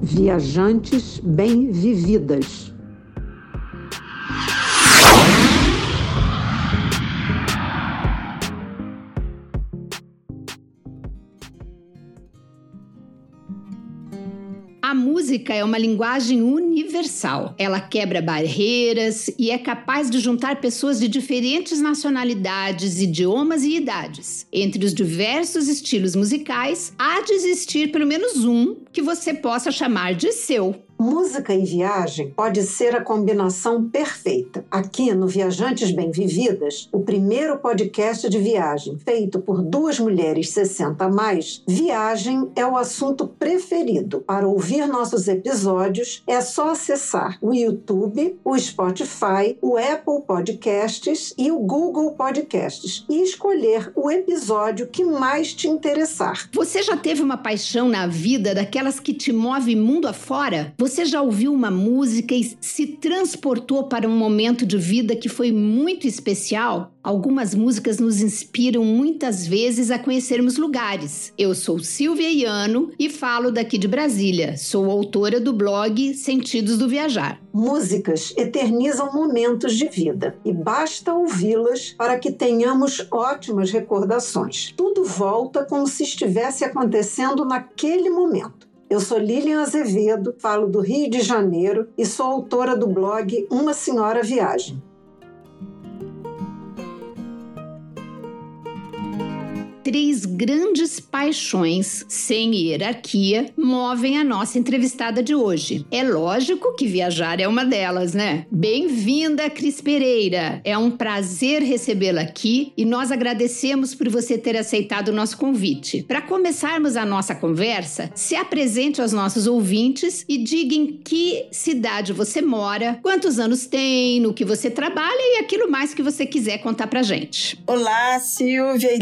Viajantes bem-vividas. A música é uma linguagem universal. Ela quebra barreiras e é capaz de juntar pessoas de diferentes nacionalidades, idiomas e idades. Entre os diversos estilos musicais, há de existir pelo menos um que você possa chamar de seu. Música e viagem pode ser a combinação perfeita. Aqui no Viajantes Bem Vividas, o primeiro podcast de viagem feito por duas mulheres 60 a mais, viagem é o assunto preferido. Para ouvir nossos episódios, é só acessar o YouTube, o Spotify, o Apple Podcasts e o Google Podcasts e escolher o episódio que mais te interessar. Você já teve uma paixão na vida daquelas que te move mundo afora? Você já ouviu uma música e se transportou para um momento de vida que foi muito especial? Algumas músicas nos inspiram muitas vezes a conhecermos lugares. Eu sou Silvia Iano e falo daqui de Brasília. Sou autora do blog Sentidos do Viajar. Músicas eternizam momentos de vida e basta ouvi-las para que tenhamos ótimas recordações. Tudo volta como se estivesse acontecendo naquele momento. Eu sou Lilian Azevedo, falo do Rio de Janeiro e sou autora do blog Uma Senhora Viagem. Três grandes paixões, sem hierarquia, movem a nossa entrevistada de hoje. É lógico que viajar é uma delas, né? Bem-vinda, Cris Pereira! É um prazer recebê-la aqui e nós agradecemos por você ter aceitado o nosso convite. Para começarmos a nossa conversa, se apresente aos nossos ouvintes e diga em que cidade você mora, quantos anos tem, no que você trabalha e aquilo mais que você quiser contar pra gente. Olá, Silvia e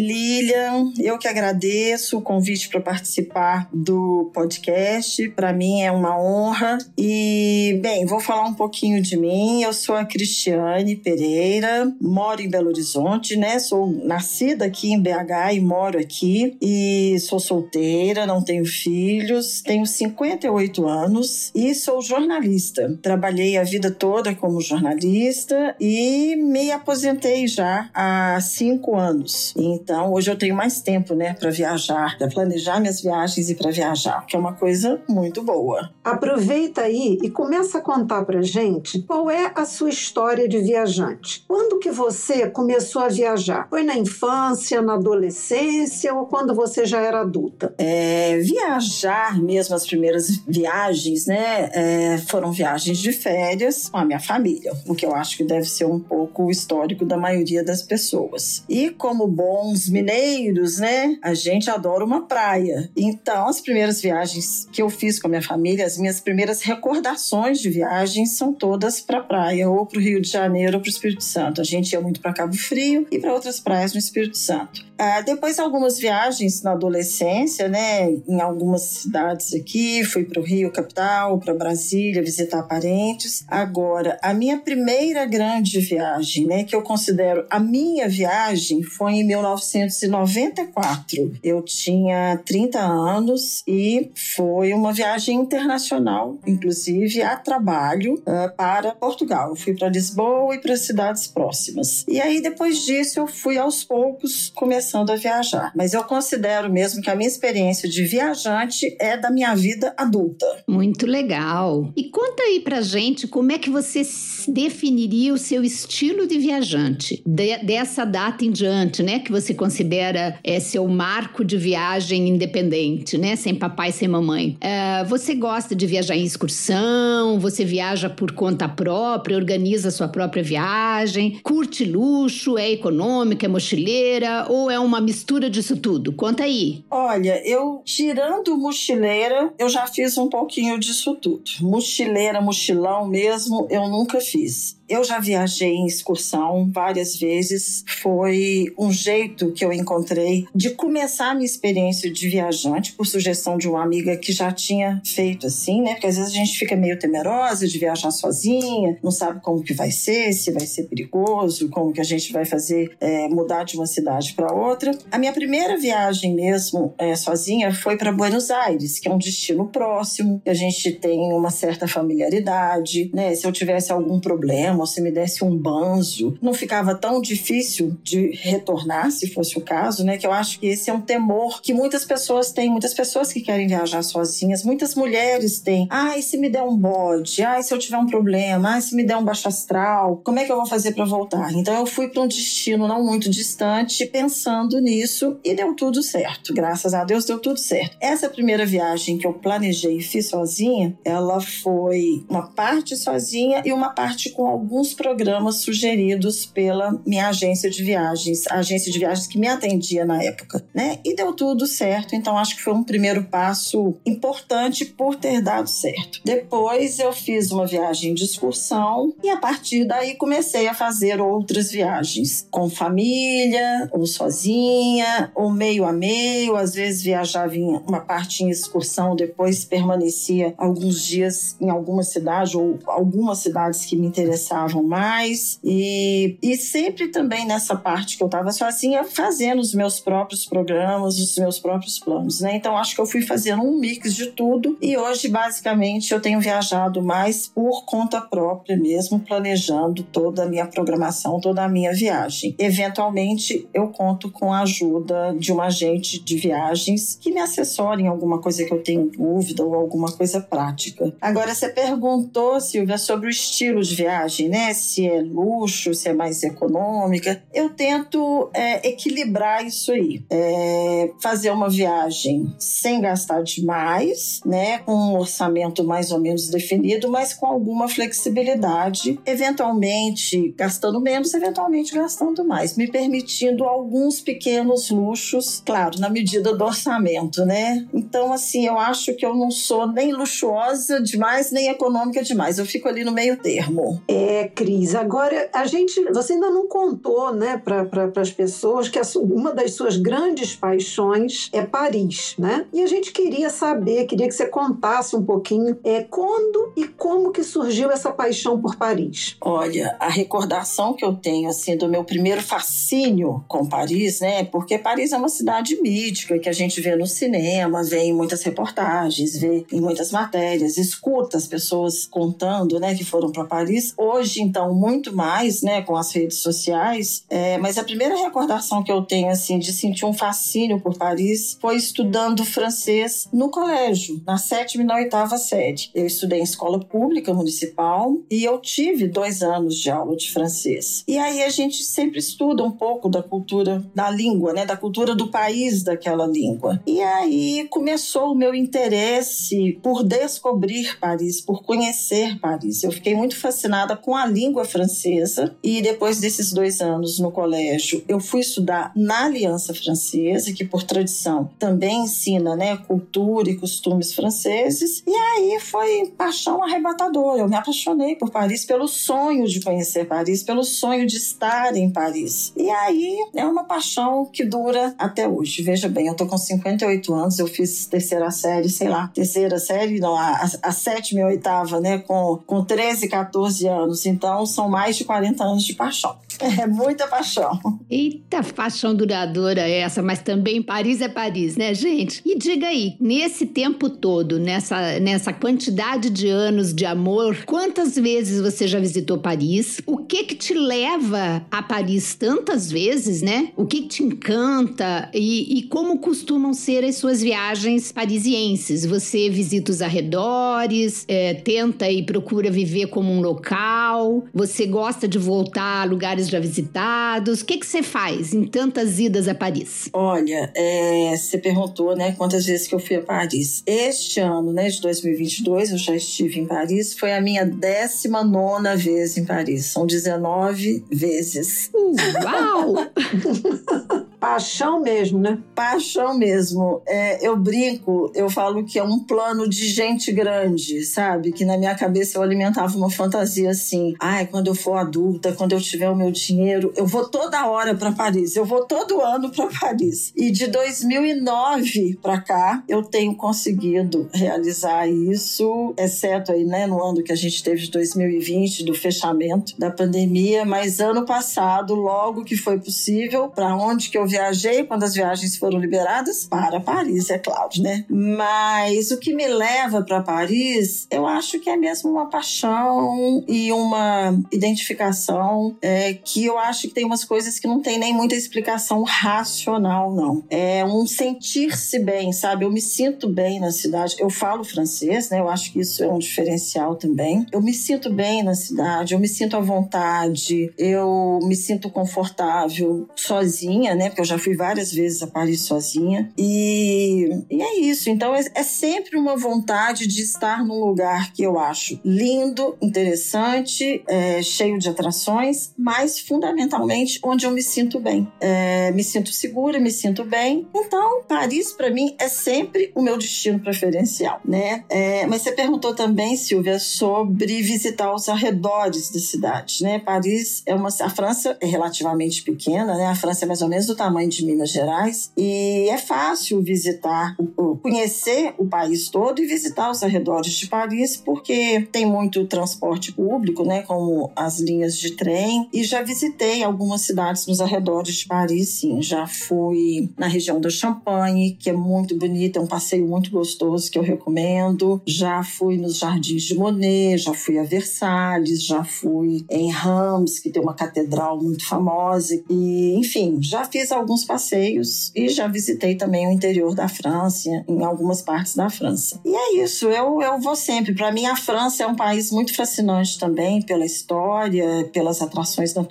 Lilian eu que agradeço o convite para participar do podcast. Para mim é uma honra. E, bem, vou falar um pouquinho de mim. Eu sou a Cristiane Pereira, moro em Belo Horizonte, né? Sou nascida aqui em BH e moro aqui. E sou solteira, não tenho filhos, tenho 58 anos e sou jornalista. Trabalhei a vida toda como jornalista e me aposentei já há cinco anos. Então, hoje eu tenho mais tempo, né, para viajar, para planejar minhas viagens e para viajar, que é uma coisa muito boa. Aproveita aí e começa a contar pra gente qual é a sua história de viajante. Quando que você começou a viajar? Foi na infância, na adolescência ou quando você já era adulta? É, viajar mesmo, as primeiras viagens, né, é, foram viagens de férias com a minha família, o que eu acho que deve ser um pouco o histórico da maioria das pessoas. E como bons mineiros, né? A gente adora uma praia. Então, as primeiras viagens que eu fiz com a minha família, as minhas primeiras recordações de viagens são todas para praia, ou para o Rio de Janeiro ou para o Espírito Santo. A gente ia muito para Cabo Frio e para outras praias no Espírito Santo. Ah, depois, algumas viagens na adolescência, né? Em algumas cidades aqui, fui para o Rio capital, para Brasília, visitar parentes. Agora, a minha primeira grande viagem, né? Que eu considero a minha viagem, foi em 1990 94. Eu tinha 30 anos e foi uma viagem internacional, inclusive a trabalho, uh, para Portugal. Eu fui para Lisboa e para cidades próximas. E aí, depois disso, eu fui aos poucos começando a viajar. Mas eu considero mesmo que a minha experiência de viajante é da minha vida adulta. Muito legal. E conta aí pra gente como é que você definiria o seu estilo de viajante de, dessa data em diante, né? Que você considera é, seu marco de viagem independente, né? Sem papai, sem mamãe. É, você gosta de viajar em excursão? Você viaja por conta própria, organiza sua própria viagem? Curte luxo? É econômica? É mochileira? Ou é uma mistura disso tudo? Conta aí. Olha, eu tirando mochileira, eu já fiz um pouquinho disso tudo. Mochileira, mochilão mesmo, eu nunca fiz. Eu já viajei em excursão várias vezes. Foi um jeito que eu encontrei de começar a minha experiência de viajante, por sugestão de uma amiga que já tinha feito assim, né? Porque às vezes a gente fica meio temerosa de viajar sozinha, não sabe como que vai ser, se vai ser perigoso, como que a gente vai fazer é, mudar de uma cidade para outra. A minha primeira viagem mesmo é, sozinha foi para Buenos Aires, que é um destino próximo, a gente tem uma certa familiaridade, né? Se eu tivesse algum problema, ou se me desse um banzo, não ficava tão difícil de retornar, se fosse o caso, né? Que eu acho que esse é um temor que muitas pessoas têm, muitas pessoas que querem viajar sozinhas, muitas mulheres têm. Ai, se me der um bode, ai, se eu tiver um problema, ai, se me der um baixo astral, como é que eu vou fazer para voltar? Então eu fui para um destino não muito distante, pensando nisso e deu tudo certo. Graças a Deus deu tudo certo. Essa primeira viagem que eu planejei e fiz sozinha, ela foi uma parte sozinha e uma parte com alguns programas sugeridos pela minha agência de viagens, a agência de viagens que me atendia na época, né? E deu tudo certo. Então acho que foi um primeiro passo importante por ter dado certo. Depois eu fiz uma viagem de excursão e a partir daí comecei a fazer outras viagens com família, ou sozinha, ou meio a meio. Às vezes viajava em uma parte em excursão, depois permanecia alguns dias em alguma cidade ou algumas cidades que me interessavam mais. E, e sempre também nessa parte que eu estava sozinha, fazendo os meus próprios programas, os meus próprios planos, né? Então acho que eu fui fazendo um mix de tudo e hoje basicamente eu tenho viajado mais por conta própria mesmo, planejando toda a minha programação, toda a minha viagem. Eventualmente eu conto com a ajuda de um agente de viagens que me assessore em alguma coisa que eu tenho dúvida ou alguma coisa prática. Agora você perguntou, Silvia, sobre o estilo de viagem, né? Se é luxo, se é mais econômica. Eu tento é, equilibrar isso aí. É, fazer uma viagem sem gastar demais, né? Com um orçamento mais ou menos definido, mas com alguma flexibilidade, eventualmente gastando menos, eventualmente gastando mais, me permitindo alguns pequenos luxos, claro, na medida do orçamento, né? Então, assim, eu acho que eu não sou nem luxuosa demais, nem econômica demais. Eu fico ali no meio termo. É, Cris. Agora, a gente, você ainda não contou, né, para pra, as pessoas que a, uma das suas grandes paixões é Paris, né? E a gente queria saber, queria que você contasse um pouquinho é, quando e como que surgiu essa paixão por Paris. Olha, a recordação que eu tenho, assim, do meu primeiro fascínio com Paris, né? Porque Paris é uma cidade mítica que a gente vê no cinema, vê em muitas reportagens, vê em muitas matérias, escuta as pessoas contando, né, que foram para Paris. Hoje, então, muito mais, né, com as redes sociais. É, mas a primeira recordação que eu tenho, assim, de sentir um fascínio por Paris foi estudando francês no colégio, na sétima e na oitava série. Eu estudei em escola pública municipal e eu tive dois anos de aula de francês. E aí a gente sempre estuda um pouco da cultura da língua, né, da cultura do país daquela língua. E aí começou o meu interesse por descobrir Paris, por conhecer Paris. Eu fiquei muito fascinada com a língua francesa e depois desses dois anos no colégio, eu fui estudar na Aliança Francesa, que por tradição também ensina, né, cultura e costumes franceses. E aí foi paixão arrebatadora. Eu me apaixonei por Paris pelo sonho de conhecer Paris, pelo sonho de estar em Paris. E aí é uma paixão que dura até hoje. Veja bem, eu tô com 58 anos, eu fiz terceira série, sei lá, terceira série, não, a, a sétima e a oitava, né, com, com 13, 14 anos. Então são mais de 40 anos de paixão. É muita paixão. Eita, paixão duradoura essa, mas também Paris é Paris, né, gente? E diga aí, nesse tempo todo, nessa, nessa quantidade de anos de amor, quantas vezes você já visitou Paris? O que que te leva a Paris tantas vezes, né? O que, que te encanta e, e como costumam ser as suas viagens parisienses? Você visita os arredores, é, tenta e procura viver como um local? Você gosta de voltar a lugares já visitados? O que, que você faz em tantas idas a Paris? Olha, é, você perguntou, né, quantas vezes que eu fui a Paris. Este ano, né, de 2022, eu já estive em Paris. Foi a minha 19 vez em Paris. São 19 vezes. Uau! Paixão mesmo, né? Paixão mesmo. É, eu brinco, eu falo que é um plano de gente grande, sabe? Que na minha cabeça eu alimentava uma fantasia assim: ai, quando eu for adulta, quando eu tiver o meu dinheiro, eu vou toda hora para Paris, eu vou todo ano para Paris. E de 2009 para cá, eu tenho conseguido realizar isso, exceto aí, né, no ano que a gente teve de 2020, do fechamento da pandemia, mas ano passado, logo que foi possível, para onde que eu viajei quando as viagens foram liberadas? Para Paris, é claro, né? Mas o que me leva para Paris, eu acho que é mesmo uma paixão e uma identificação é, que eu acho que tem umas coisas que não tem nem muita explicação racional, não. É um sentir-se bem, sabe? Eu me sinto bem na cidade. Eu falo francês, né? Eu acho que isso é um diferencial também. Eu me sinto bem na cidade, eu me sinto à vontade, eu me sinto confortável sozinha, né? Porque eu já fui várias vezes a Paris sozinha. E, e é isso. Então é, é sempre uma vontade de estar num lugar que eu acho lindo, interessante, é, cheio de atrações, mas fundamentalmente onde eu me sinto bem. É, me sinto segura, me sinto bem. Então, Paris para mim é sempre o meu destino preferencial, né? É, mas você perguntou também, Silvia, sobre visitar os arredores da cidade, né? Paris é uma, a França é relativamente pequena, né? A França é mais ou menos do tamanho de Minas Gerais e é fácil visitar, conhecer o país todo e visitar os arredores de Paris porque tem muito transporte público, né? Como as linhas de trem e já visitei algumas cidades nos arredores de Paris, sim. Já fui na região do Champagne, que é muito bonita, é um passeio muito gostoso que eu recomendo. Já fui nos Jardins de Monet, já fui a Versalhes, já fui em Rams, que tem uma catedral muito famosa. E, enfim, já fiz alguns passeios e já visitei também o interior da França, em algumas partes da França. E é isso, eu, eu vou sempre. Para mim, a França é um país muito fascinante também pela história, pelas atrações naturais,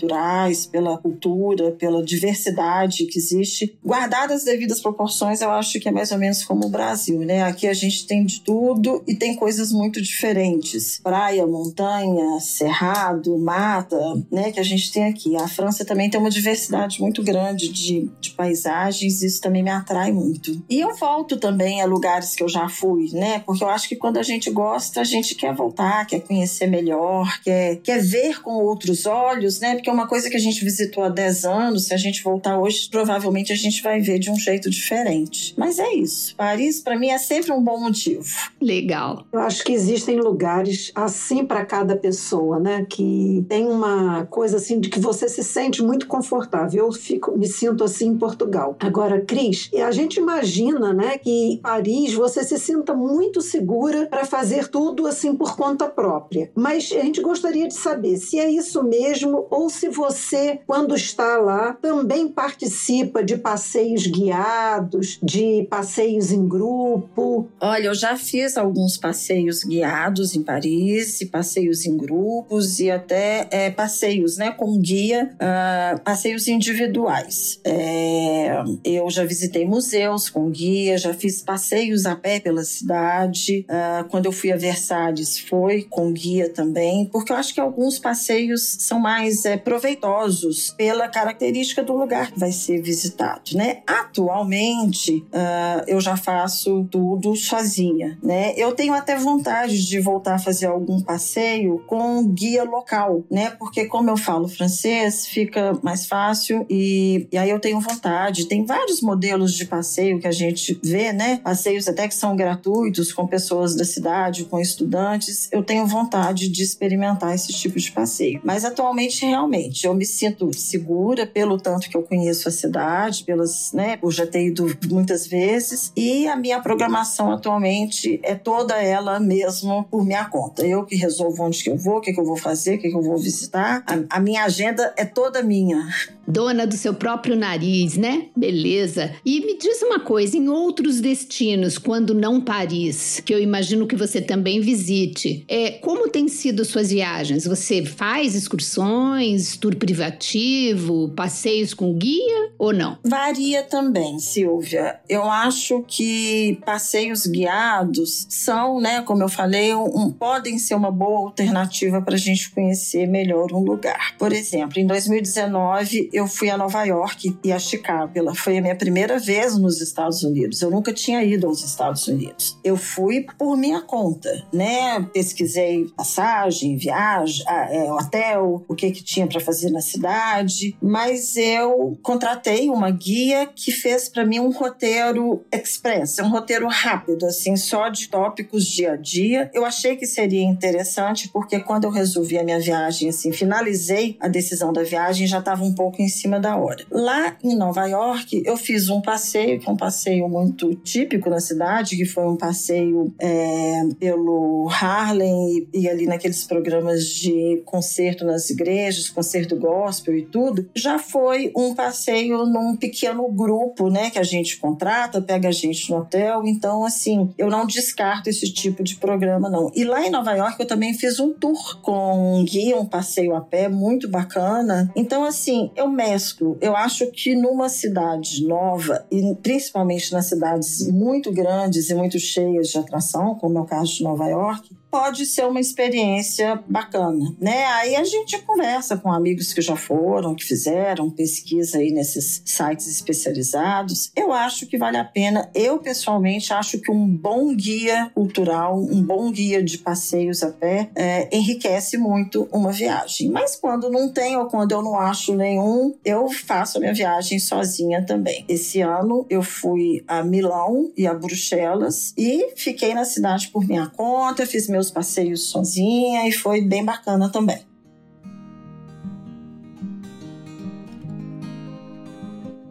pela cultura, pela diversidade que existe. Guardadas as devidas proporções, eu acho que é mais ou menos como o Brasil, né? Aqui a gente tem de tudo e tem coisas muito diferentes. Praia, montanha, cerrado, mata, né? Que a gente tem aqui. A França também tem uma diversidade muito grande de, de paisagens, isso também me atrai muito. E eu volto também a lugares que eu já fui, né? Porque eu acho que quando a gente gosta, a gente quer voltar, quer conhecer melhor, quer, quer ver com outros olhos, né? Porque é uma coisa que a gente visitou há 10 anos, se a gente voltar hoje, provavelmente a gente vai ver de um jeito diferente. Mas é isso. Paris, para mim, é sempre um bom motivo. Legal. Eu acho que existem lugares assim para cada pessoa, né? Que tem uma coisa assim de que você se sente muito confortável. Eu fico, me sinto assim em Portugal. Agora, Cris, a gente imagina, né, que em Paris você se sinta muito segura para fazer tudo assim por conta própria. Mas a gente gostaria de saber se é isso mesmo ou se você, quando está lá, também participa de passeios guiados, de passeios em grupo. Olha, eu já fiz alguns passeios guiados em Paris, passeios em grupos e até é, passeios, né, com guia, uh, passeios individuais. É, eu já visitei museus com guia, já fiz passeios a pé pela cidade. Uh, quando eu fui a Versalhes, foi com guia também, porque eu acho que alguns passeios são mais é, proveitosos pela característica do lugar que vai ser visitado, né? Atualmente, uh, eu já faço tudo sozinha, né? Eu tenho até vontade de voltar a fazer algum passeio com guia local, né? Porque como eu falo francês, fica mais fácil e, e aí eu tenho vontade. Tem vários modelos de passeio que a gente vê, né? Passeios até que são gratuitos com pessoas da cidade, com estudantes. Eu tenho vontade de experimentar esse tipo de passeio. Mas atualmente, realmente, eu me sinto segura pelo tanto que eu conheço a cidade, pelas, né? Eu já ter ido muitas vezes e a minha programação atualmente é toda ela mesmo por minha conta. Eu que resolvo onde que eu vou, o que, que eu vou fazer, o que, que eu vou visitar. A, a minha agenda é toda minha. Dona do seu próprio nariz, né? Beleza. E me diz uma coisa, em outros destinos, quando não Paris, que eu imagino que você também visite, é, como têm sido suas viagens? Você faz excursões, tour privativo, passeios com guia ou não? Varia também, Silvia. Eu acho que passeios guiados são, né, como eu falei, um, podem ser uma boa alternativa para a gente conhecer melhor um lugar. Por exemplo, em 2019 eu fui a Nova York e a Chicago. Foi a minha primeira vez nos Estados Unidos. Eu nunca tinha ido aos Estados Unidos. Eu fui por minha conta, né? Pesquisei passagem, viagem, é, hotel, o que que tinha para fazer na cidade, mas eu contratei uma guia que fez para mim um roteiro express, um roteiro rápido, assim, só de tópicos dia a dia. Eu achei que seria interessante porque quando eu resolvi a minha viagem, assim, finalizei a decisão da viagem, já estava um pouco em cima da hora. Lá em Nova York, eu fiz um passeio, que é um passeio muito típico na cidade, que foi um passeio é, pelo Harlem e, e ali naqueles programas de concerto nas igrejas, concerto gospel e tudo. Já foi um passeio num pequeno grupo, né, que a gente contrata, pega a gente no hotel. Então, assim, eu não descarto esse tipo de programa, não. E lá em Nova York, eu também fiz um tour com um guia, um passeio a pé muito bacana. Então, assim, eu mesclo. Eu acho que numa cidade nova, e principalmente nas cidades muito grandes e muito cheias de atração, como é o caso de Nova York, pode ser uma experiência bacana, né? Aí a gente conversa com amigos que já foram, que fizeram pesquisa aí nesses sites especializados. Eu acho que vale a pena. Eu pessoalmente acho que um bom guia cultural, um bom guia de passeios a pé é, enriquece muito uma viagem. Mas quando não tem ou quando eu não acho nenhum, eu faço a minha viagem sozinha também. Esse ano eu fui a Milão e a Bruxelas e fiquei na cidade por minha conta, fiz meu meus passeios sozinha e foi bem bacana também.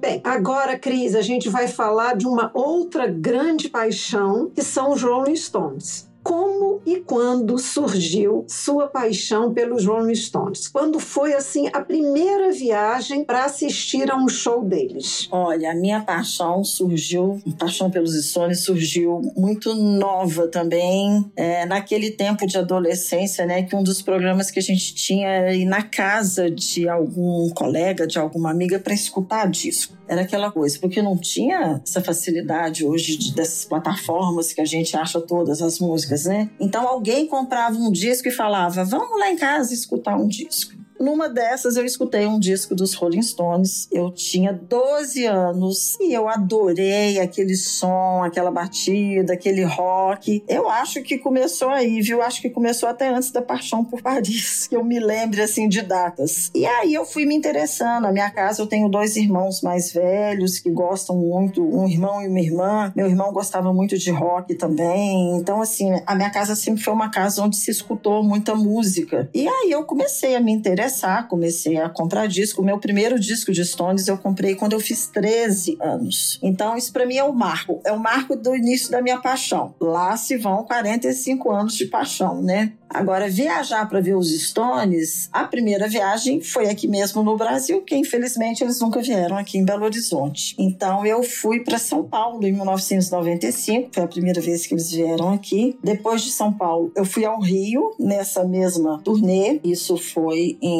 Bem, agora, Cris, a gente vai falar de uma outra grande paixão, que são os Rolling Stones e quando surgiu sua paixão pelos Rolling Stones? Quando foi assim a primeira viagem para assistir a um show deles? Olha, a minha paixão surgiu, a paixão pelos Stones surgiu muito nova também, é, naquele tempo de adolescência, né? Que um dos programas que a gente tinha era ir na casa de algum colega, de alguma amiga para escutar disco. Era aquela coisa, porque não tinha essa facilidade hoje de, dessas plataformas que a gente acha todas as músicas, né? Então alguém comprava um disco e falava: vamos lá em casa escutar um disco. Numa dessas, eu escutei um disco dos Rolling Stones. Eu tinha 12 anos e eu adorei aquele som, aquela batida, aquele rock. Eu acho que começou aí, viu? Acho que começou até antes da Paixão por Paris, que eu me lembre assim de datas. E aí eu fui me interessando. Na minha casa eu tenho dois irmãos mais velhos que gostam muito, um irmão e uma irmã. Meu irmão gostava muito de rock também. Então, assim, a minha casa sempre foi uma casa onde se escutou muita música. E aí eu comecei a me interessar interessar, comecei a comprar disco. O meu primeiro disco de Stones eu comprei quando eu fiz 13 anos. Então, isso para mim é o marco, é o marco do início da minha paixão. Lá se vão 45 anos de paixão, né? Agora, viajar para ver os Stones, a primeira viagem foi aqui mesmo no Brasil, que infelizmente eles nunca vieram aqui em Belo Horizonte. Então, eu fui para São Paulo em 1995, foi a primeira vez que eles vieram aqui. Depois de São Paulo, eu fui ao Rio nessa mesma turnê, isso foi em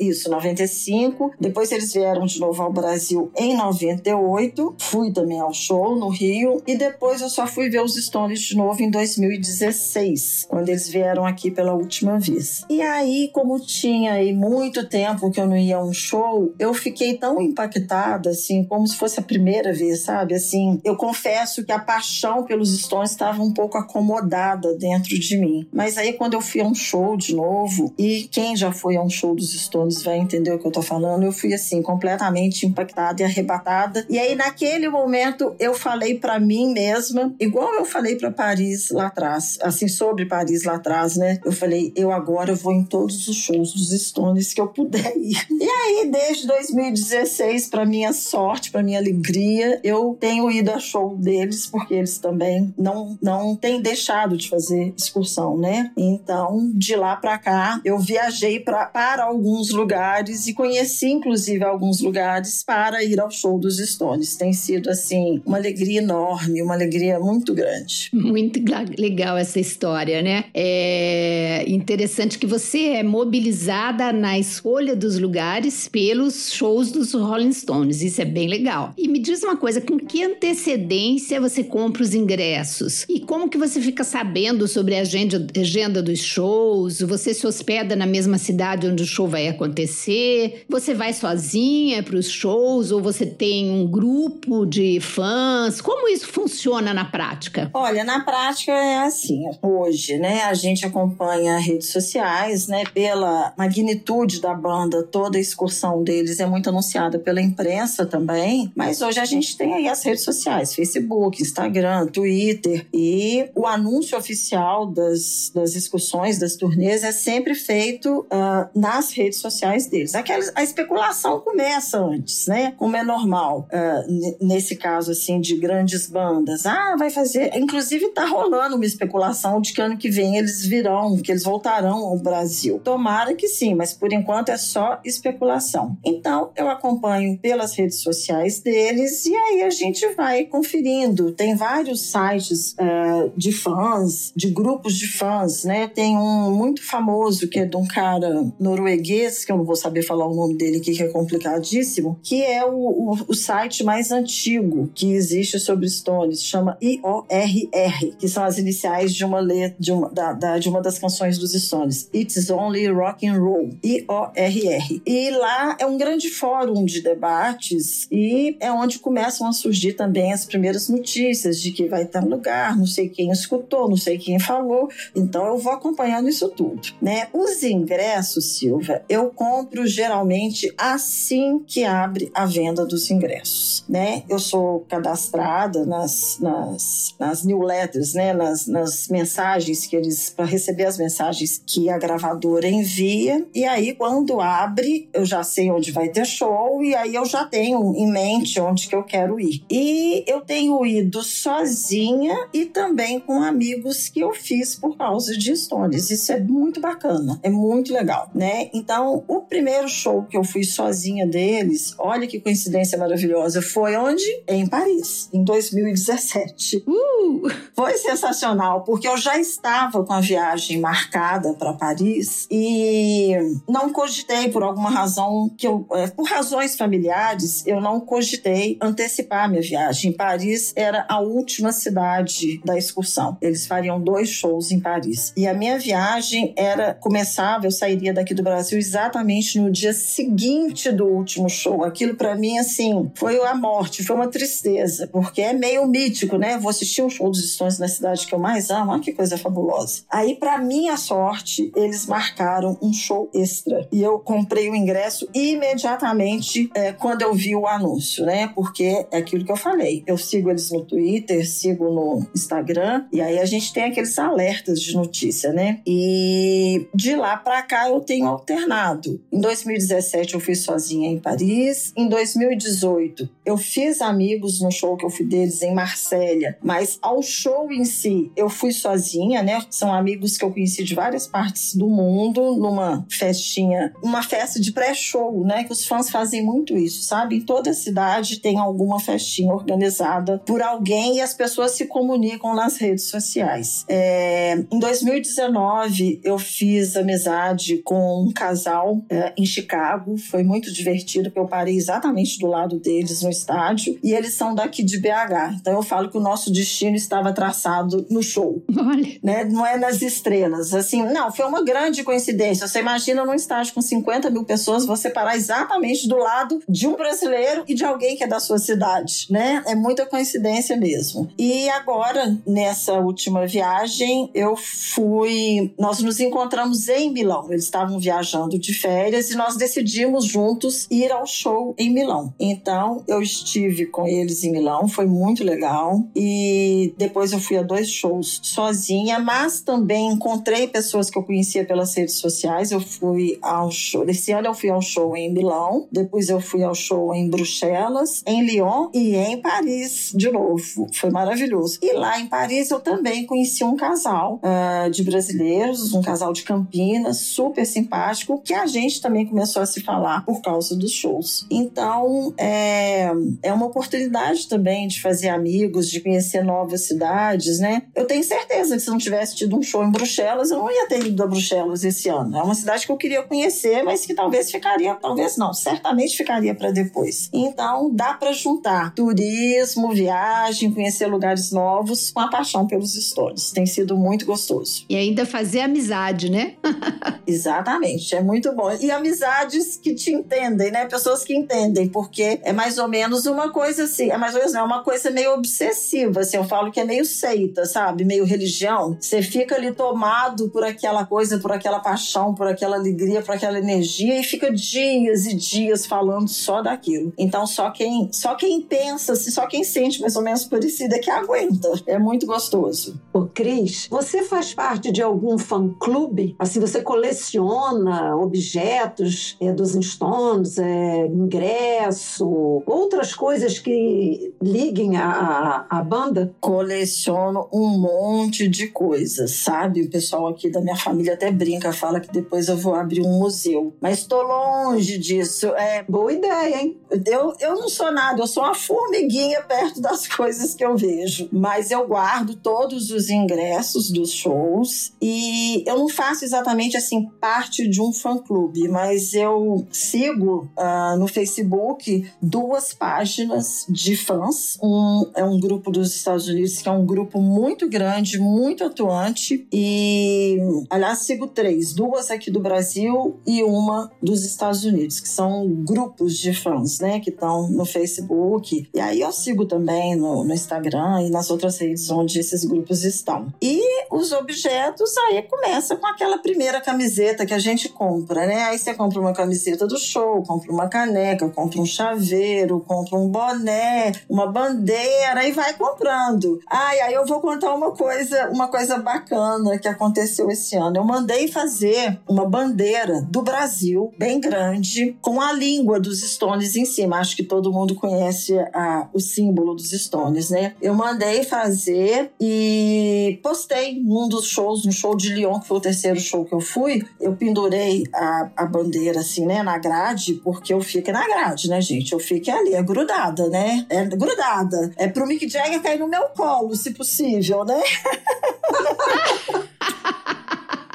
isso, 95. Depois eles vieram de novo ao Brasil em 98, fui também ao show no Rio e depois eu só fui ver os Stones de novo em 2016, quando eles vieram aqui pela última vez. E aí, como tinha aí muito tempo que eu não ia a um show, eu fiquei tão impactada, assim, como se fosse a primeira vez, sabe? Assim, eu confesso que a paixão pelos Stones estava um pouco acomodada dentro de mim. Mas aí, quando eu fui a um show de novo, e quem já foi a um show dos Stones vai entender o que eu tô falando, eu fui, assim, completamente impactada e arrebatada. E aí, naquele momento, eu falei para mim mesma, igual eu falei para Paris lá atrás, assim, sobre Paris lá atrás, né? né? Eu falei, eu agora vou em todos os shows dos Stones que eu puder ir. E aí, desde 2016, para minha sorte, para minha alegria, eu tenho ido a show deles, porque eles também não, não têm deixado de fazer excursão, né? Então, de lá para cá, eu viajei pra, para alguns lugares e conheci, inclusive, alguns lugares para ir ao show dos Stones. Tem sido, assim, uma alegria enorme, uma alegria muito grande. Muito legal essa história, né? É interessante que você é mobilizada na escolha dos lugares pelos shows dos Rolling Stones. Isso é bem legal. E me diz uma coisa, com que antecedência você compra os ingressos? E como que você fica sabendo sobre a agenda, agenda dos shows? Você se hospeda na mesma cidade onde show vai acontecer? Você vai sozinha para os shows ou você tem um grupo de fãs? Como isso funciona na prática? Olha, na prática é assim. Hoje, né, a gente acompanha redes sociais, né, pela magnitude da banda, toda a excursão deles é muito anunciada pela imprensa também, mas hoje a gente tem aí as redes sociais, Facebook, Instagram, Twitter e o anúncio oficial das, das excursões, das turnês é sempre feito uh, nas redes sociais deles. Aquela, a especulação começa antes, né, como é normal, uh, nesse caso assim de grandes bandas. Ah, vai fazer, inclusive tá rolando uma especulação de que ano que vem eles virão, que eles voltarão ao Brasil. Tomara que sim, mas por enquanto é só especulação. Então, eu acompanho pelas redes sociais deles e aí a gente vai conferindo. Tem vários sites uh, de fãs, de grupos de fãs, né? Tem um muito famoso que é de um cara norueguês, que eu não vou saber falar o nome dele aqui, que é complicadíssimo, que é o, o, o site mais antigo que existe sobre Stones, chama IORR, que são as iniciais de uma letra de uma, da, da, de uma das canções dos Stones, It's Only Rock and Roll, I-O-R-R. E lá é um grande fórum de debates e é onde começam a surgir também as primeiras notícias de que vai ter um lugar, não sei quem escutou, não sei quem falou. Então eu vou acompanhando isso tudo, né? Os ingressos, Silva, eu compro geralmente assim que abre a venda dos ingressos, né? Eu sou cadastrada nas, nas, nas newsletters, né? Nas, nas mensagens que eles para receber as mensagens que a gravadora envia e aí quando abre eu já sei onde vai ter show e aí eu já tenho em mente onde que eu quero ir. E eu tenho ido sozinha e também com amigos que eu fiz por causa de Stones. Isso é muito bacana, é muito legal, né? Então, o primeiro show que eu fui sozinha deles, olha que coincidência maravilhosa, foi onde? Em Paris, em 2017. Uh! Foi sensacional, porque eu já estava com a viagem marcada para Paris e não cogitei por alguma razão que eu, é, por razões familiares, eu não cogitei antecipar minha viagem. Paris era a última cidade da excursão. Eles fariam dois shows em Paris. E a minha viagem era começava, eu sairia daqui do Brasil exatamente no dia seguinte do último show. Aquilo para mim assim, foi a morte, foi uma tristeza, porque é meio mítico, né? Vou assistir um show dos Stones na cidade que eu mais amo. Olha que coisa fabulosa. Aí para minha sorte, eles marcaram um show extra e eu comprei o ingresso imediatamente é, quando eu vi o anúncio, né? Porque é aquilo que eu falei. Eu sigo eles no Twitter, sigo no Instagram, e aí a gente tem aqueles alertas de notícia, né? E de lá para cá eu tenho alternado. Em 2017 eu fui sozinha em Paris, em 2018 eu fiz amigos no show que eu fui deles em Marsella, mas ao show em si eu fui sozinha, né? São amigos que eu conheci de várias partes do mundo, numa festinha, uma festa de pré-show, né? Que os fãs fazem muito isso, sabe? Em toda cidade tem alguma festinha organizada por alguém e as pessoas se comunicam nas redes sociais. É, em 2019, eu fiz amizade com um casal é, em Chicago. Foi muito divertido, porque eu parei exatamente do lado deles no estádio. E eles são daqui de BH. Então eu falo que o nosso destino estava traçado no show. Olha. Né? Não é nas estrelas. Assim, não, foi uma grande coincidência. Você imagina num estádio com 50 mil pessoas, você parar exatamente do lado de um brasileiro e de alguém que é da sua cidade, né? É muita coincidência mesmo. E agora, nessa última viagem, eu fui. Nós nos encontramos em Milão. Eles estavam viajando de férias e nós decidimos juntos ir ao show em Milão. Então, eu estive com eles em Milão, foi muito legal. E depois eu fui a dois shows sozinha, mas também encontrei pessoas que eu conhecia pelas redes sociais. Eu fui ao show. Esse ano eu fui ao show em Milão, depois eu fui ao show em Bruxelas, em Lyon e em Paris de novo. Foi maravilhoso. E lá em Paris eu também conheci um casal uh, de brasileiros, um casal de Campinas, super simpático, que a gente também começou a se falar por causa dos shows. Então é, é uma oportunidade também de fazer amigos, de conhecer novas cidades, né? Eu tenho certeza que se não tivesse tido um show em Bruxelas, eu não ia ter ido a Bruxelas esse ano. É uma cidade que eu queria conhecer, mas que talvez ficaria, talvez não, certamente ficaria para depois. Então, dá para juntar turismo, viagem, conhecer lugares novos com a paixão pelos stories. Tem sido muito gostoso. E ainda fazer amizade, né? Exatamente, é muito bom. E amizades que te entendem, né? Pessoas que entendem, porque é mais ou menos uma coisa assim, é mais ou menos é uma coisa meio obsessiva, assim, eu falo que é meio seita, sabe? Meio religião. Você fica ali tomado por aquela coisa, por aquela paixão, por aquela alegria, por aquela energia e fica dias e dias falando só daquilo. Então só quem, só quem pensa, assim, só quem sente mais ou menos parecido é que aguenta. É muito gostoso. Ô Cris, você faz parte de algum fã-clube? Assim, você coleciona objetos é, dos Stones, é, ingresso, outras coisas que liguem a, a, a banda? Coleciono um monte de coisas, sabe? O pessoal aqui da minha família até brinca, fala que depois eu vou abrir um museu. Mas estou longe disso. É, Boa ideia, hein? eu, eu não sou nada, eu sou uma formiguinha perto das coisas que eu vejo. Mas eu guardo todos os ingressos dos shows e eu não faço exatamente assim parte de um fã-clube, mas eu sigo uh, no Facebook duas páginas de fãs. Um é um grupo dos Estados Unidos que é um grupo muito grande, muito atuante e aliás sigo três, duas aqui do Brasil e uma dos Estados Unidos, que são grupos de fãs, né, que estão no Facebook. E aí eu sigo também no, no Instagram e nas outras redes onde esses grupos estão. E os objetos aí começa com aquela primeira camiseta que a gente compra, né? Aí você compra uma camiseta do show, compra uma caneca, compra um chaveiro, compra um boné, uma bandeira e vai comprando. Ai, aí eu vou contar uma coisa, uma coisa bacana que aconteceu esse ano. Eu mandei fazer uma bandeira do Brasil, bem grande, com a língua dos Stones em cima. Acho que todo mundo conhece a, o símbolo dos Stones, né? Eu mandei fazer e postei num dos shows, no show de Lyon, que foi o terceiro show que eu fui. Eu pendurei a, a bandeira assim, né, na grade, porque eu fico na grade, né, gente? Eu fico ali, é grudada, né? É grudada. É pro Mick Jagger cair no meu colo, se possível, né?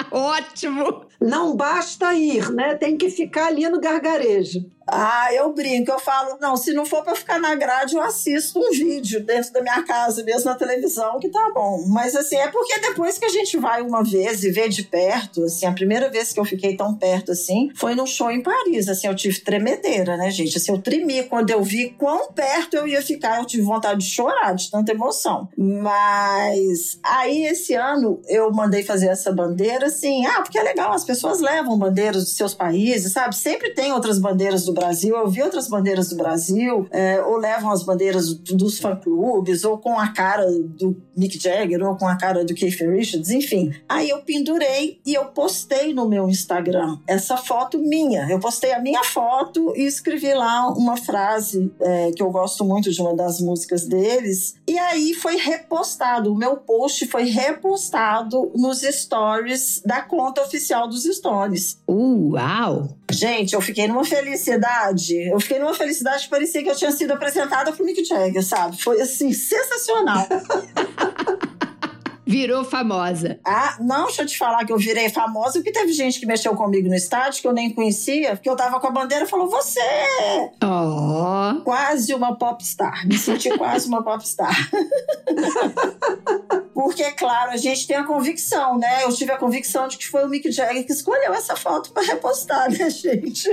Ótimo! Não basta ir, né? Tem que ficar ali no gargarejo. Ah, eu brinco, eu falo, não, se não for para ficar na grade, eu assisto um vídeo dentro da minha casa, mesmo na televisão, que tá bom. Mas assim, é porque depois que a gente vai uma vez e vê de perto, assim, a primeira vez que eu fiquei tão perto assim, foi num show em Paris, assim, eu tive tremedeira, né, gente? Assim, eu tremi quando eu vi quão perto eu ia ficar, eu tive vontade de chorar, de tanta emoção. Mas aí esse ano eu mandei fazer essa bandeira, assim, ah, porque é legal, as pessoas levam bandeiras dos seus países, sabe? Sempre tem outras bandeiras do Brasil, eu vi outras bandeiras do Brasil, é, ou levam as bandeiras dos fã-clubes, ou com a cara do Mick Jagger, ou com a cara do Keith Richards, enfim. Aí eu pendurei e eu postei no meu Instagram essa foto minha. Eu postei a minha foto e escrevi lá uma frase é, que eu gosto muito de uma das músicas deles. E aí foi repostado, o meu post foi repostado nos stories da conta oficial dos Stones. Uau! Gente, eu fiquei numa felicidade. Eu fiquei numa felicidade que parecia que eu tinha sido apresentada pro Mick Jagger, sabe? Foi assim, sensacional. Virou famosa. Ah, não, deixa eu te falar que eu virei famosa, porque teve gente que mexeu comigo no estádio que eu nem conhecia, porque eu tava com a bandeira e falou: Você! Ó. Quase uma popstar. Me senti quase uma popstar. Porque, claro, a gente tem a convicção, né? Eu tive a convicção de que foi o Mick Jagger que escolheu essa foto para repostar, né, gente?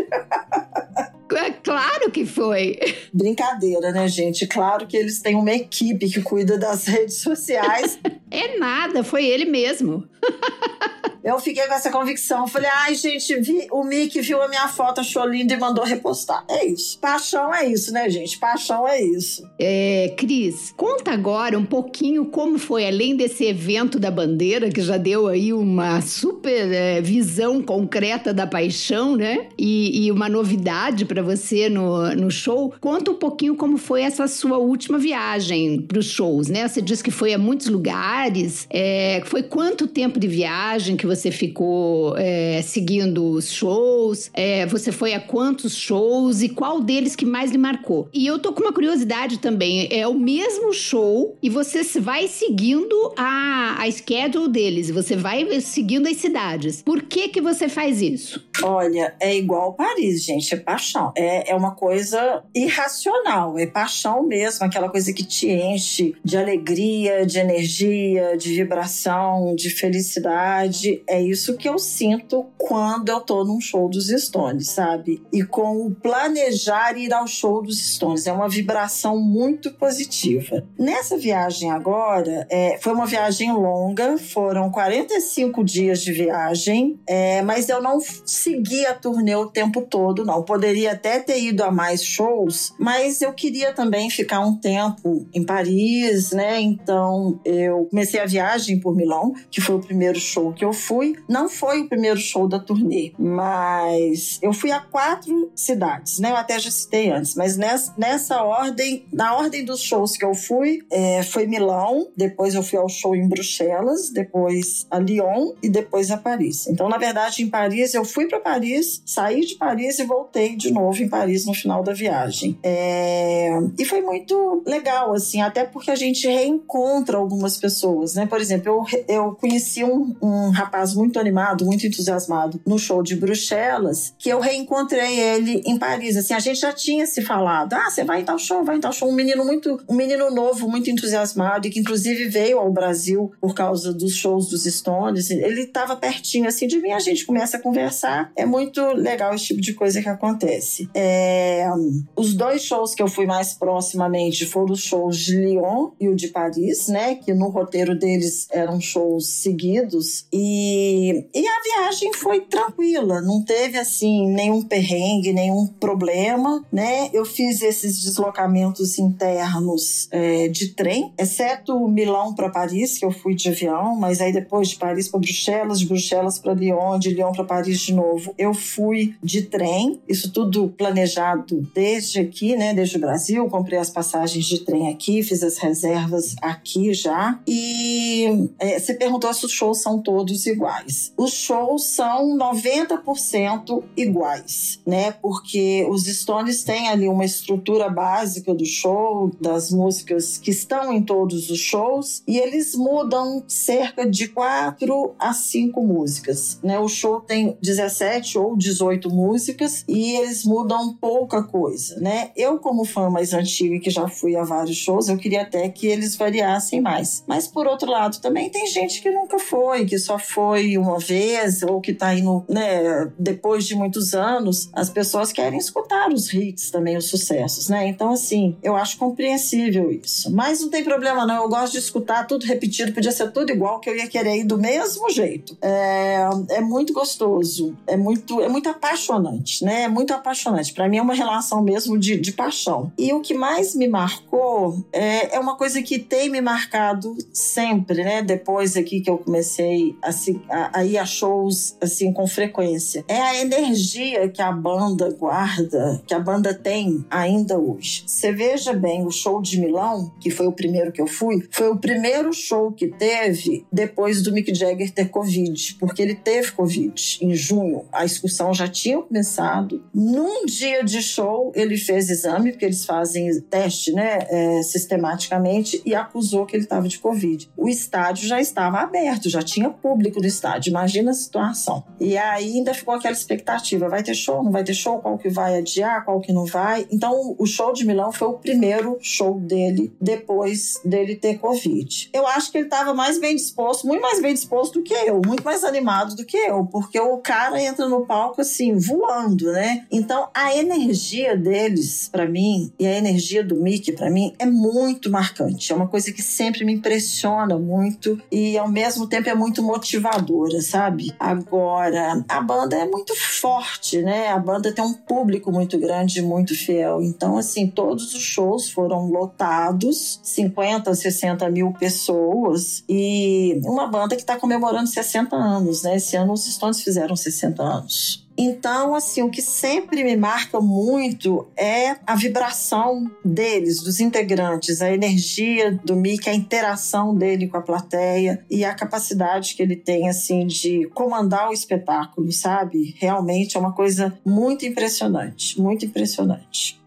É claro que foi. Brincadeira, né, gente? Claro que eles têm uma equipe que cuida das redes sociais. É nada, foi ele mesmo. Eu fiquei com essa convicção. Falei, ai, gente, vi, o Mick viu a minha foto, achou linda e mandou repostar. É isso. Paixão é isso, né, gente? Paixão é isso. É, Cris, conta agora um pouquinho como foi, além desse evento da bandeira, que já deu aí uma super é, visão concreta da paixão, né? E, e uma novidade para você no, no show. Conta um pouquinho como foi essa sua última viagem para os shows, né? Você disse que foi a muitos lugares. É, foi quanto tempo de viagem que você ficou é, seguindo os shows? É, você foi a quantos shows e qual deles que mais lhe marcou? E eu tô com uma curiosidade também. É o mesmo show e você vai seguindo a, a schedule deles, você vai seguindo as cidades. Por que que você faz isso? Olha, é igual Paris, gente, é paixão. É, é uma coisa irracional, é paixão mesmo, aquela coisa que te enche de alegria, de energia, de vibração, de felicidade. É isso que eu sinto quando eu tô num show dos Stones, sabe? E com o planejar ir ao show dos Stones. É uma vibração muito positiva. Nessa viagem agora, é, foi uma viagem longa, foram 45 dias de viagem, é, mas eu não segui a turnê o tempo todo, não. Poderia até ter ido a mais shows, mas eu queria também ficar um tempo em Paris, né? Então eu comecei a viagem por Milão, que foi o primeiro show que eu fui. Não foi o primeiro show da turnê, mas eu fui a quatro cidades, né? Eu até já citei antes, mas nessa, nessa ordem, na ordem dos shows que eu fui, é, foi Milão, depois eu fui ao show em Bruxelas, depois a Lyon e depois a Paris. Então, na verdade, em Paris, eu fui para Paris, saí de Paris e voltei de novo em Paris no final da viagem. É... E foi muito legal, assim, até porque a gente reencontra algumas pessoas, né? Por exemplo, eu, eu conheci um, um rapaz muito animado, muito entusiasmado no show de Bruxelas, que eu reencontrei ele em Paris. Assim, a gente já tinha se falado: ah, você vai em tal show, vai em tal show. Um menino muito, um menino novo, muito entusiasmado, e que inclusive veio ao Brasil por causa dos shows dos Stones. Ele estava pertinho assim de mim, a gente começa a conversar. É muito legal esse tipo de coisa que acontece. É, os dois shows que eu fui mais proximamente foram os shows de Lyon e o de Paris, né? Que no roteiro deles eram shows seguidos. E, e a viagem foi tranquila, não teve assim nenhum perrengue, nenhum problema, né? Eu fiz esses deslocamentos internos é, de trem, exceto Milão para Paris, que eu fui de avião, mas aí depois de Paris para Bruxelas, de Bruxelas para Lyon, de Lyon para Paris de novo, eu fui de trem, isso tudo planejado desde aqui, né? Desde o Brasil, comprei as passagens de trem aqui, fiz as reservas aqui já. E é, você perguntou se os shows são todos iguais. Os shows são 90% iguais, né? Porque os Stones têm ali uma estrutura básica do show, das músicas que estão em todos os shows, e eles mudam cerca de quatro a cinco músicas, né? O show tem 17 ou 18 músicas e eles mudam pouca coisa, né? Eu, como fã mais antiga que já fui a vários shows, eu queria até que eles variassem mais. Mas por outro lado, também tem gente que nunca foi, que só foi uma vez ou que tá indo, né, depois de muitos anos, as pessoas querem escutar os hits também, os sucessos, né? Então, assim, eu acho compreensível isso. Mas não tem problema, não. Eu gosto de escutar tudo repetido, podia ser tudo igual, que eu ia querer ir do mesmo jeito. É, é muito gostoso, é muito, é muito apaixonante, né? É muito apaixonante. Para mim é uma relação mesmo de, de paixão. E o que mais me marcou é, é uma coisa que tem me marcado sempre, né? Depois aqui que eu comecei a, a, a a shows assim com frequência. É a energia que a banda guarda, que a banda tem ainda hoje. Você veja bem, o show de Milão, que foi o primeiro que eu fui, foi o primeiro show que teve depois do Mick Jagger ter Covid, porque ele teve Covid em junho. A excursão já tinha começado. Num dia de show, ele fez exame, porque eles fazem teste, né, é, sistematicamente, e acusou que ele estava de Covid. O estádio já estava aberto, já tinha público no estádio. Imagina a situação. E aí ainda ficou aquela expectativa: vai ter show, não vai ter show? Qual que vai adiar, qual que não vai? Então, o show de Milão foi o primeiro show dele depois dele ter Covid. Eu acho que ele estava mais bem disposto, muito mais bem disposto do que eu, muito mais animado do que eu, porque o cara entra no palco assim, voando, né? Então, a energia deles, para mim, e a energia do Mickey, para mim, é muito marcante. É uma coisa que sempre me impressiona muito e, ao mesmo tempo, é muito motivadora, sabe? Agora, a banda é muito forte, né? A banda tem um público muito grande, muito fiel. Então, assim, todos os shows foram lotados, 50, 60 mil pessoas, e uma banda que está comemorando 60 anos, né? Esse ano os Stones fizeram 60 anos. Então, assim, o que sempre me marca muito é a vibração deles, dos integrantes, a energia do Mickey, a interação dele com a plateia e a capacidade que ele tem, assim, de comandar o espetáculo, sabe? Realmente é uma coisa muito impressionante, muito impressionante.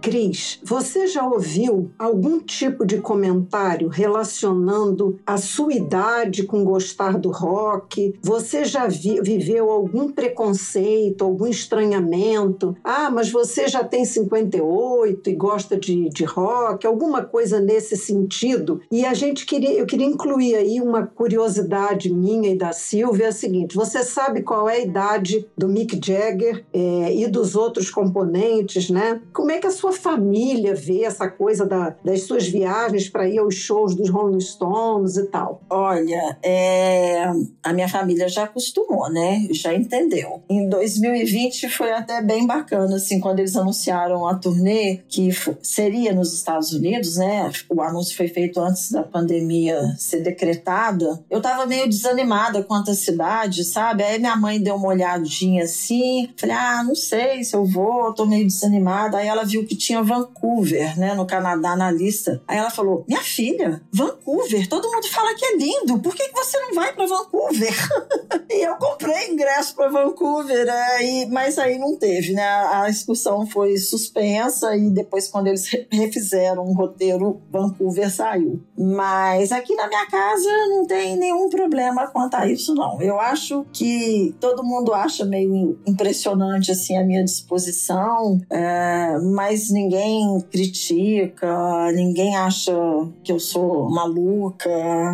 Cris, você já ouviu algum tipo de comentário relacionando a sua idade com gostar do rock? Você já vi, viveu algum preconceito, algum estranhamento? Ah, mas você já tem 58 e gosta de, de rock? Alguma coisa nesse sentido? E a gente queria, eu queria incluir aí uma curiosidade minha e da Silvia, é a seguinte: você sabe qual é a idade do Mick Jagger é, e dos outros componentes, né? Como é que a sua família vê essa coisa da, das suas viagens para ir aos shows dos Rolling Stones e tal? Olha, é, a minha família já acostumou, né? Já entendeu. Em 2020 foi até bem bacana, assim, quando eles anunciaram a turnê, que seria nos Estados Unidos, né? O anúncio foi feito antes da pandemia ser decretada. Eu tava meio desanimada quanto à cidade, sabe? Aí minha mãe deu uma olhadinha assim, falei, ah, não sei se eu vou, tô meio desanimada. Aí ela viu que tinha Vancouver, né, no Canadá, na lista. Aí ela falou: Minha filha, Vancouver, todo mundo fala que é lindo, por que, você não vai para Vancouver? e eu comprei ingresso para Vancouver, né, e, mas aí não teve, né? A excursão foi suspensa e depois, quando eles refizeram o roteiro, Vancouver saiu. Mas aqui na minha casa não tem nenhum problema quanto a isso, não. Eu acho que todo mundo acha meio impressionante assim a minha disposição, é, mas ninguém critica, ninguém acha que eu sou maluca,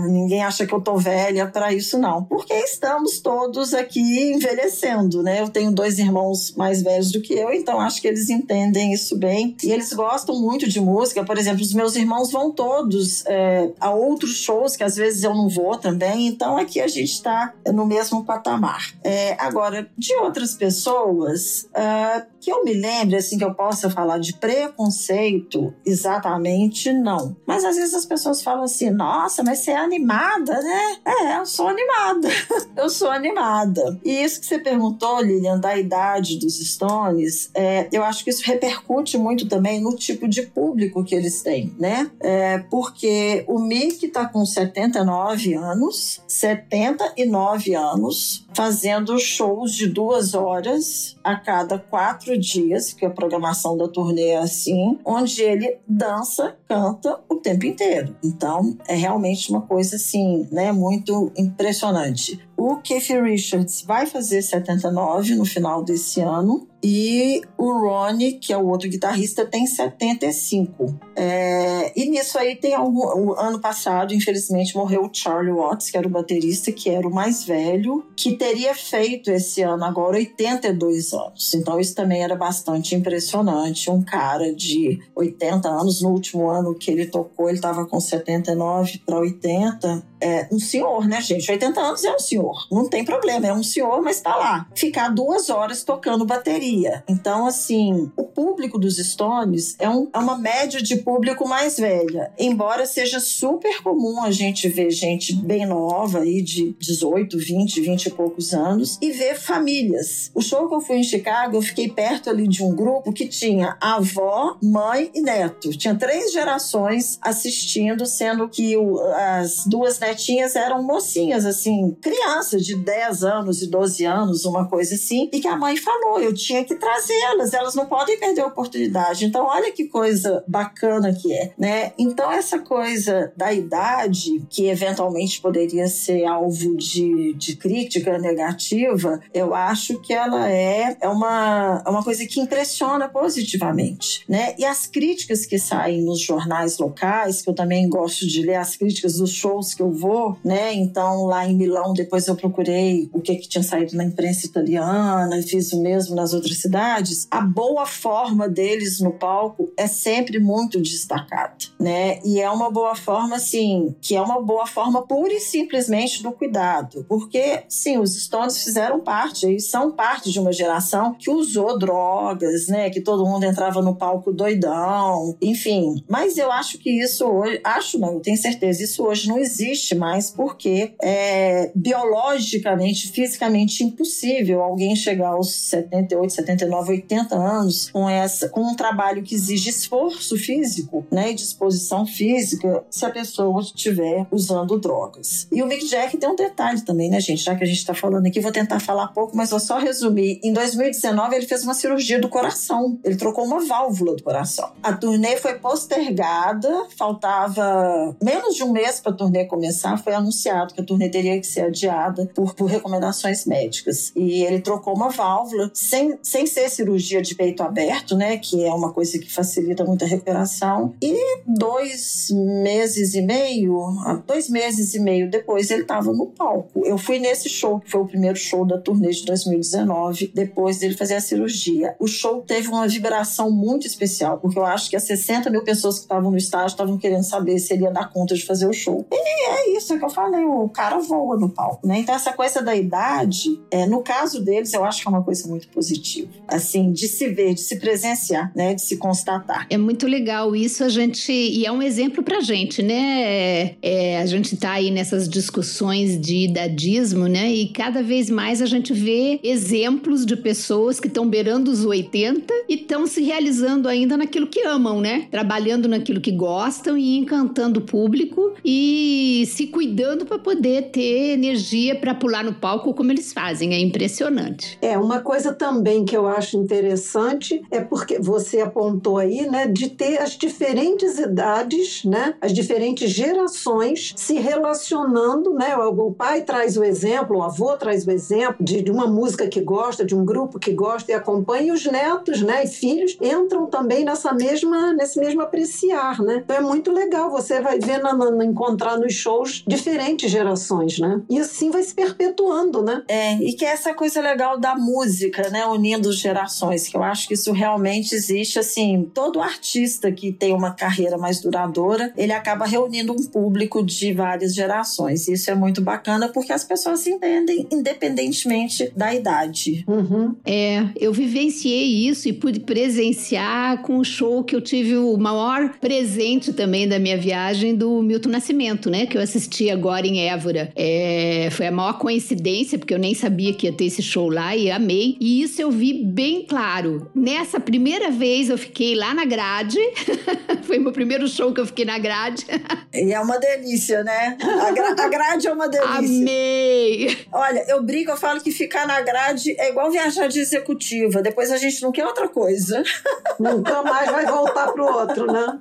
ninguém acha que eu tô velha para isso, não. Porque estamos todos aqui envelhecendo, né? Eu tenho dois irmãos mais velhos do que eu, então acho que eles entendem isso bem. E eles gostam muito de música. Por exemplo, os meus irmãos vão todos é, a outros shows que às vezes eu não vou também. Então aqui a gente está no mesmo patamar. É, agora, de outras pessoas, uh, que eu me lembre, assim, que eu possa falar de preconceito, exatamente não. Mas às vezes as pessoas falam assim: nossa, mas você é animada, né? É, eu sou animada. eu sou animada. E isso que você perguntou, Lilian, da idade dos Stones, é, eu acho que isso repercute muito também no tipo de público que eles têm, né? É, porque o Mick tá com 79 anos, 79 anos, fazendo shows de duas horas a cada quatro dias, que a programação da turnê é assim, onde ele dança, canta o tempo inteiro. Então, é realmente uma coisa assim, né, muito impressionante. O Keith Richards vai fazer 79 no final desse ano e o Ronnie, que é o outro guitarrista, tem 75. É, e nisso aí tem algum. O ano passado, infelizmente, morreu o Charlie Watts, que era o baterista, que era o mais velho, que teria feito esse ano agora 82 anos. Então isso também era bastante impressionante. Um cara de 80 anos, no último ano que ele tocou, ele estava com 79 para 80. É um senhor, né, gente? 80 anos é um senhor. Não tem problema, é um senhor, mas tá lá. Ficar duas horas tocando bateria então, assim, o público dos Stones é, um, é uma média de público mais velha. Embora seja super comum a gente ver gente bem nova aí de 18, 20, 20 e poucos anos e ver famílias. O show que eu fui em Chicago, eu fiquei perto ali de um grupo que tinha avó, mãe e neto. Tinha três gerações assistindo, sendo que o, as duas netinhas eram mocinhas, assim, crianças de 10 anos e 12 anos, uma coisa assim, e que a mãe falou: eu tinha que trazê-las, elas não podem perder a oportunidade. Então, olha que coisa bacana que é, né? Então, essa coisa da idade, que eventualmente poderia ser alvo de, de crítica negativa, eu acho que ela é, é, uma, é uma coisa que impressiona positivamente, né? E as críticas que saem nos jornais locais, que eu também gosto de ler as críticas dos shows que eu vou, né? Então, lá em Milão, depois eu procurei o que, que tinha saído na imprensa italiana, fiz o mesmo nas outras cidades, a boa forma deles no palco é sempre muito destacada, né? E é uma boa forma, assim, que é uma boa forma pura e simplesmente do cuidado. Porque, sim, os Stones fizeram parte, eles são parte de uma geração que usou drogas, né? Que todo mundo entrava no palco doidão, enfim. Mas eu acho que isso hoje, acho não, eu tenho certeza, isso hoje não existe existe mais porque é biologicamente, fisicamente impossível alguém chegar aos 78, 79, 80 anos com essa com um trabalho que exige esforço físico, né, e disposição física, se a pessoa estiver usando drogas. E o Mick Jack tem um detalhe também, né, gente? Já que a gente está falando aqui, vou tentar falar pouco, mas vou só resumir. Em 2019 ele fez uma cirurgia do coração. Ele trocou uma válvula do coração. A turnê foi postergada, faltava menos de um mês para a turnê começar. Foi anunciado que a turnê teria que ser adiada por, por recomendações médicas. E ele trocou uma válvula sem, sem ser cirurgia de peito aberto, né? Que é uma coisa que facilita muito a recuperação. E dois meses e meio, dois meses e meio depois, ele estava no palco. Eu fui nesse show, que foi o primeiro show da turnê de 2019, depois dele fazer a cirurgia. O show teve uma vibração muito especial, porque eu acho que as 60 mil pessoas que estavam no estádio estavam querendo saber se ele ia dar conta de fazer o show. E é isso que eu falei, o cara voa no palco, né? Então essa coisa da idade, é, no caso deles, eu acho que é uma coisa muito positiva. Assim, de se ver, de se presenciar, né? De se constatar. É muito legal isso, a gente. E é um exemplo pra gente, né? É, a gente tá aí nessas discussões de idadismo, né? E cada vez mais a gente vê exemplos de pessoas que estão beirando os 80 e estão se realizando ainda naquilo que amam, né? Trabalhando naquilo que gostam e encantando o público e se cuidando para poder ter energia para pular no palco como eles fazem. É impressionante. É, uma coisa também que eu acho interessante é porque você apontou aí, né, de ter as diferentes idades, né, as diferentes gerações se relacionando, né? O pai traz o exemplo, o avô traz o exemplo de, de uma música que gosta, de um grupo que gosta e acompanha, e os netos, né, e filhos entram também nessa mesma, nesse mesmo apreciar, né? Então é muito legal, você vai ver, na, na, encontrar nos shows diferentes gerações, né? E assim vai se perpetuando, né? É, e que é essa coisa legal da música, né, unindo gerações, que eu acho que isso realmente existe, assim, todo artista que tem uma carreira mais duradoura, ele acaba reunindo um público de várias gerações. Isso é muito bacana porque as pessoas se entendem independentemente da idade. Uhum. É, eu vivenciei isso e pude presenciar com o show que eu tive o maior presente também da minha viagem do Milton Nascimento, né? Que eu assisti agora em Évora. É, foi a maior coincidência, porque eu nem sabia que ia ter esse show lá e amei. E isso eu vi bem claro. Nessa primeira vez eu fiquei lá na grade. foi meu primeiro show que eu fiquei na grade. e é uma delícia, né? A, gra a grade é uma delícia. Amei! Olha, eu brinco, eu falo que ficar na grade é igual viajar de executiva. Depois a gente não quer outra coisa. Nunca mais vai voltar pro outro, né?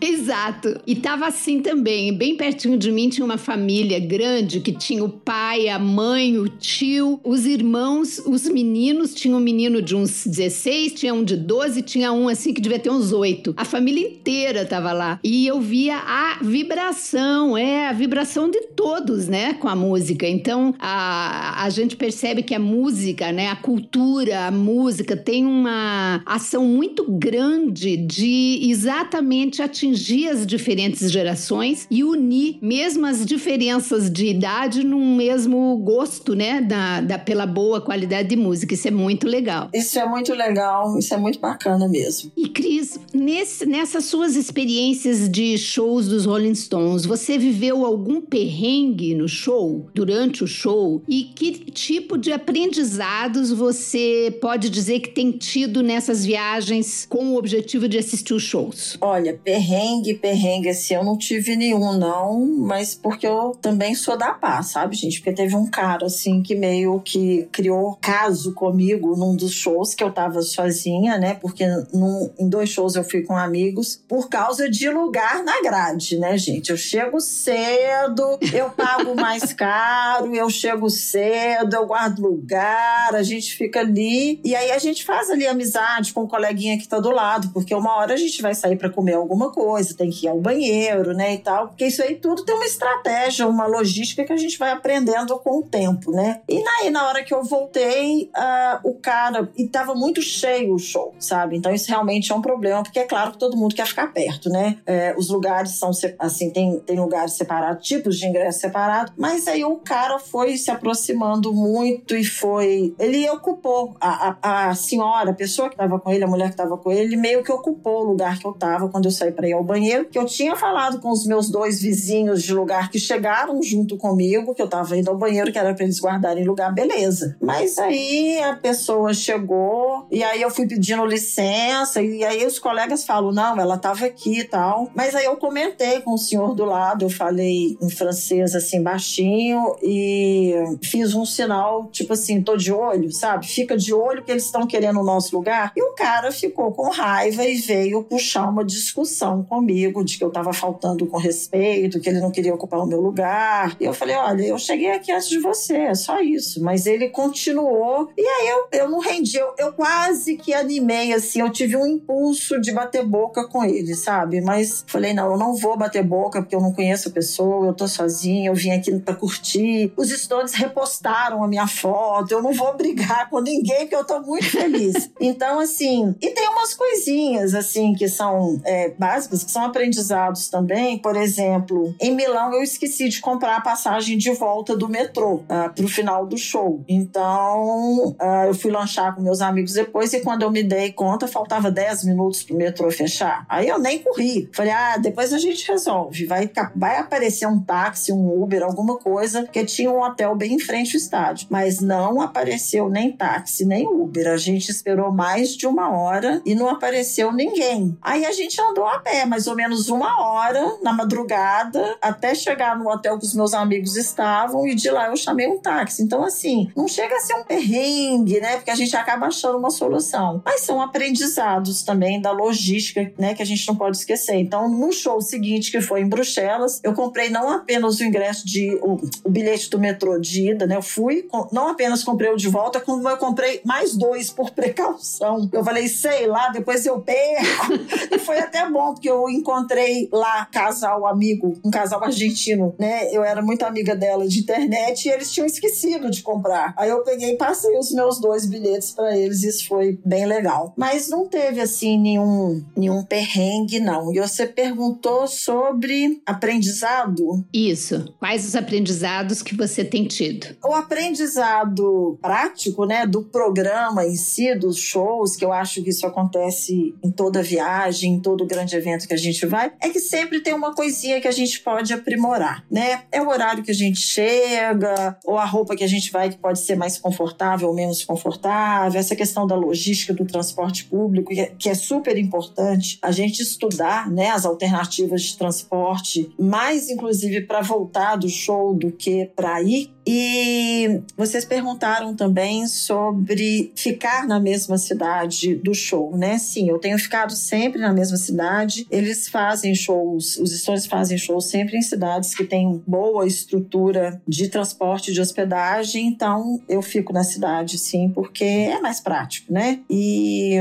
Exato. E tava assim também. Bem pertinho de mim tinha uma família grande que tinha o pai, a mãe, o tio, os irmãos, os meninos. Tinha um menino de uns 16, tinha um de 12, tinha um assim que devia ter uns 8. A família inteira tava lá. E eu via a vibração, é, a vibração de todos, né, com a música. Então, a, a gente percebe que a música, né, a cultura, a música tem uma ação muito grande de exatamente atingir as diferentes gerações e unir mesmo as diferenças de idade num mesmo gosto, né, da, da pela boa qualidade de música. Isso é muito legal. Isso é muito legal, isso é muito bacana mesmo. E Cris, nesse, nessas suas experiências de shows dos Rolling Stones, você viveu algum perrengue no show, durante o show? E que tipo de aprendizados você pode dizer que tem tido nessas viagens com o objetivo de assistir os shows? Olha, perrengue, perrengue, assim, eu não tive nenhum, não, mas porque eu também sou da paz, sabe, gente? Porque teve um cara, assim, que meio que criou caso comigo num dos shows que eu tava sozinha, né? Porque num, em dois shows eu fui com amigos, por causa de lugar na grade, né, gente? Eu chego cedo, eu pago mais caro, eu chego cedo, eu guardo lugar, a gente fica ali e aí a gente faz ali amizade com o coleguinha que tá do lado, porque uma hora a gente vai sair para comer alguma coisa, tem que ir ao banheiro, né, e tal, porque isso aí tudo tem uma estratégia, uma logística que a gente vai aprendendo com o tempo, né? E aí na hora que eu voltei, uh, o cara e tava muito cheio o show, sabe? Então isso realmente é um problema, porque é claro que todo mundo quer ficar perto, né? É, os lugares são, assim, tem, tem lugares separados, tipos de ingresso separados, mas aí o cara foi se aproximando muito e foi. Ele ocupou a, a, a senhora, a pessoa que estava com ele, a mulher que estava com ele, meio que ocupou o lugar que eu estava quando eu saí para ir ao banheiro, que eu tinha falado com os meus dois vizinhos de lugar que chegaram junto comigo, que eu estava indo ao banheiro, que era para eles guardarem lugar, beleza. Mas aí a pessoa chegou e aí eu fui pedindo licença e aí os colegas falam: "Não, ela estava aqui e tal". Mas aí eu comentei com o senhor do lado, eu falei em francês assim baixinho e fiz um sinal tipo assim, tô de olho, sabe? Fica de olho que eles estão querendo o nosso lugar. E o cara ficou com raiva e veio puxar uma discussão comigo de que eu estava faltando com respeito, que ele não queria ocupar o meu lugar. E eu falei: olha, eu cheguei aqui antes de você, é só isso. Mas ele continuou. E aí eu, eu não rendi, eu, eu quase que animei, assim, eu tive um impulso de bater boca com ele, sabe? Mas falei: não, eu não vou bater boca porque eu não conheço a pessoa, eu tô sozinha, eu vim aqui para curtir. Os estudantes repostaram a minha foto, eu não vou brigar com ninguém porque eu tô muito feliz. então, assim, e tem umas coisinhas, assim, que são é, básicas, que são aprendizados também. Por exemplo, em Milão eu esqueci de comprar a passagem de volta do metrô uh, pro final do show. Então, uh, eu fui lanchar com meus amigos depois e quando eu me dei conta, faltava 10 minutos pro metrô fechar. Aí eu nem corri. Falei, ah, depois a gente resolve. Vai, vai aparecer um táxi, um Uber, alguma coisa, porque tinha um hotel bem em frente ao estádio. Mas não apareceu nem táxi, nem Uber. A gente esperou mais de uma hora e não apareceu ninguém. Aí a gente andou a pé, mais ou menos uma hora na madrugada, até chegar no hotel que os meus amigos estavam, e de lá eu chamei um táxi. Então, assim, não chega a ser um perrengue, né? Porque a gente acaba achando uma solução. Mas são aprendizados também da logística, né? Que a gente não pode esquecer. Então, no show seguinte, que foi em Bruxelas, eu comprei não apenas o ingresso de. o, o bilhete do metrô de ida, né? Eu fui, não apenas comprei o de volta, como eu comprei mais dois por precaução. Eu falei, sei lá, depois eu perco. e foi até bom, porque eu encontrei lá casal amigo, um casal argentino, né? Eu era muito amiga dela de internet e eles tinham esquecido de comprar. Aí eu peguei e passei os meus dois bilhetes para eles e isso foi bem legal. Mas não teve assim nenhum, nenhum perrengue, não. E você perguntou sobre aprendizado? Isso. Quais os aprendizados que você tem tido? O aprendizado prático, né, do programa em si, dos shows, que eu acho que isso acontece em toda viagem, em todo grande evento que a gente vai, é que sempre tem uma coisinha que a gente pode aprimorar, né? É o horário que a gente chega, ou a roupa que a gente vai que pode ser mais confortável ou menos confortável, essa questão da logística do transporte público, que é, é super importante a gente estudar, né, as alternativas de transporte, mais inclusive para voltar do show do que para ir. E vocês perguntaram também sobre ficar na mesma cidade do show, né? Sim, eu tenho ficado sempre na mesma cidade. Eles fazem shows, os estores fazem shows sempre em cidades que têm boa estrutura de transporte de hospedagem, então eu fico na cidade, sim, porque é mais prático, né? E,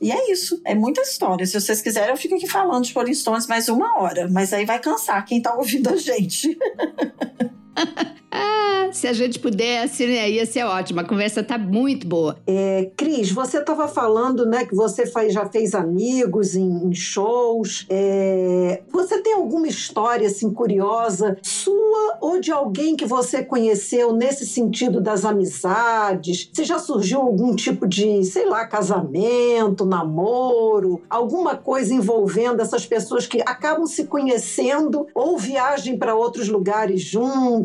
e é isso, é muita história. Se vocês quiserem, eu fico aqui falando de Rolling mais uma hora, mas aí vai cansar quem tá ouvindo a gente. ah, se a gente pudesse, né? Ia ser ótimo. A conversa tá muito boa. É, Cris, você estava falando, né, que você faz, já fez amigos em, em shows. É, você tem alguma história assim curiosa sua ou de alguém que você conheceu nesse sentido das amizades? Se já surgiu algum tipo de, sei lá, casamento, namoro, alguma coisa envolvendo essas pessoas que acabam se conhecendo ou viagem para outros lugares juntos?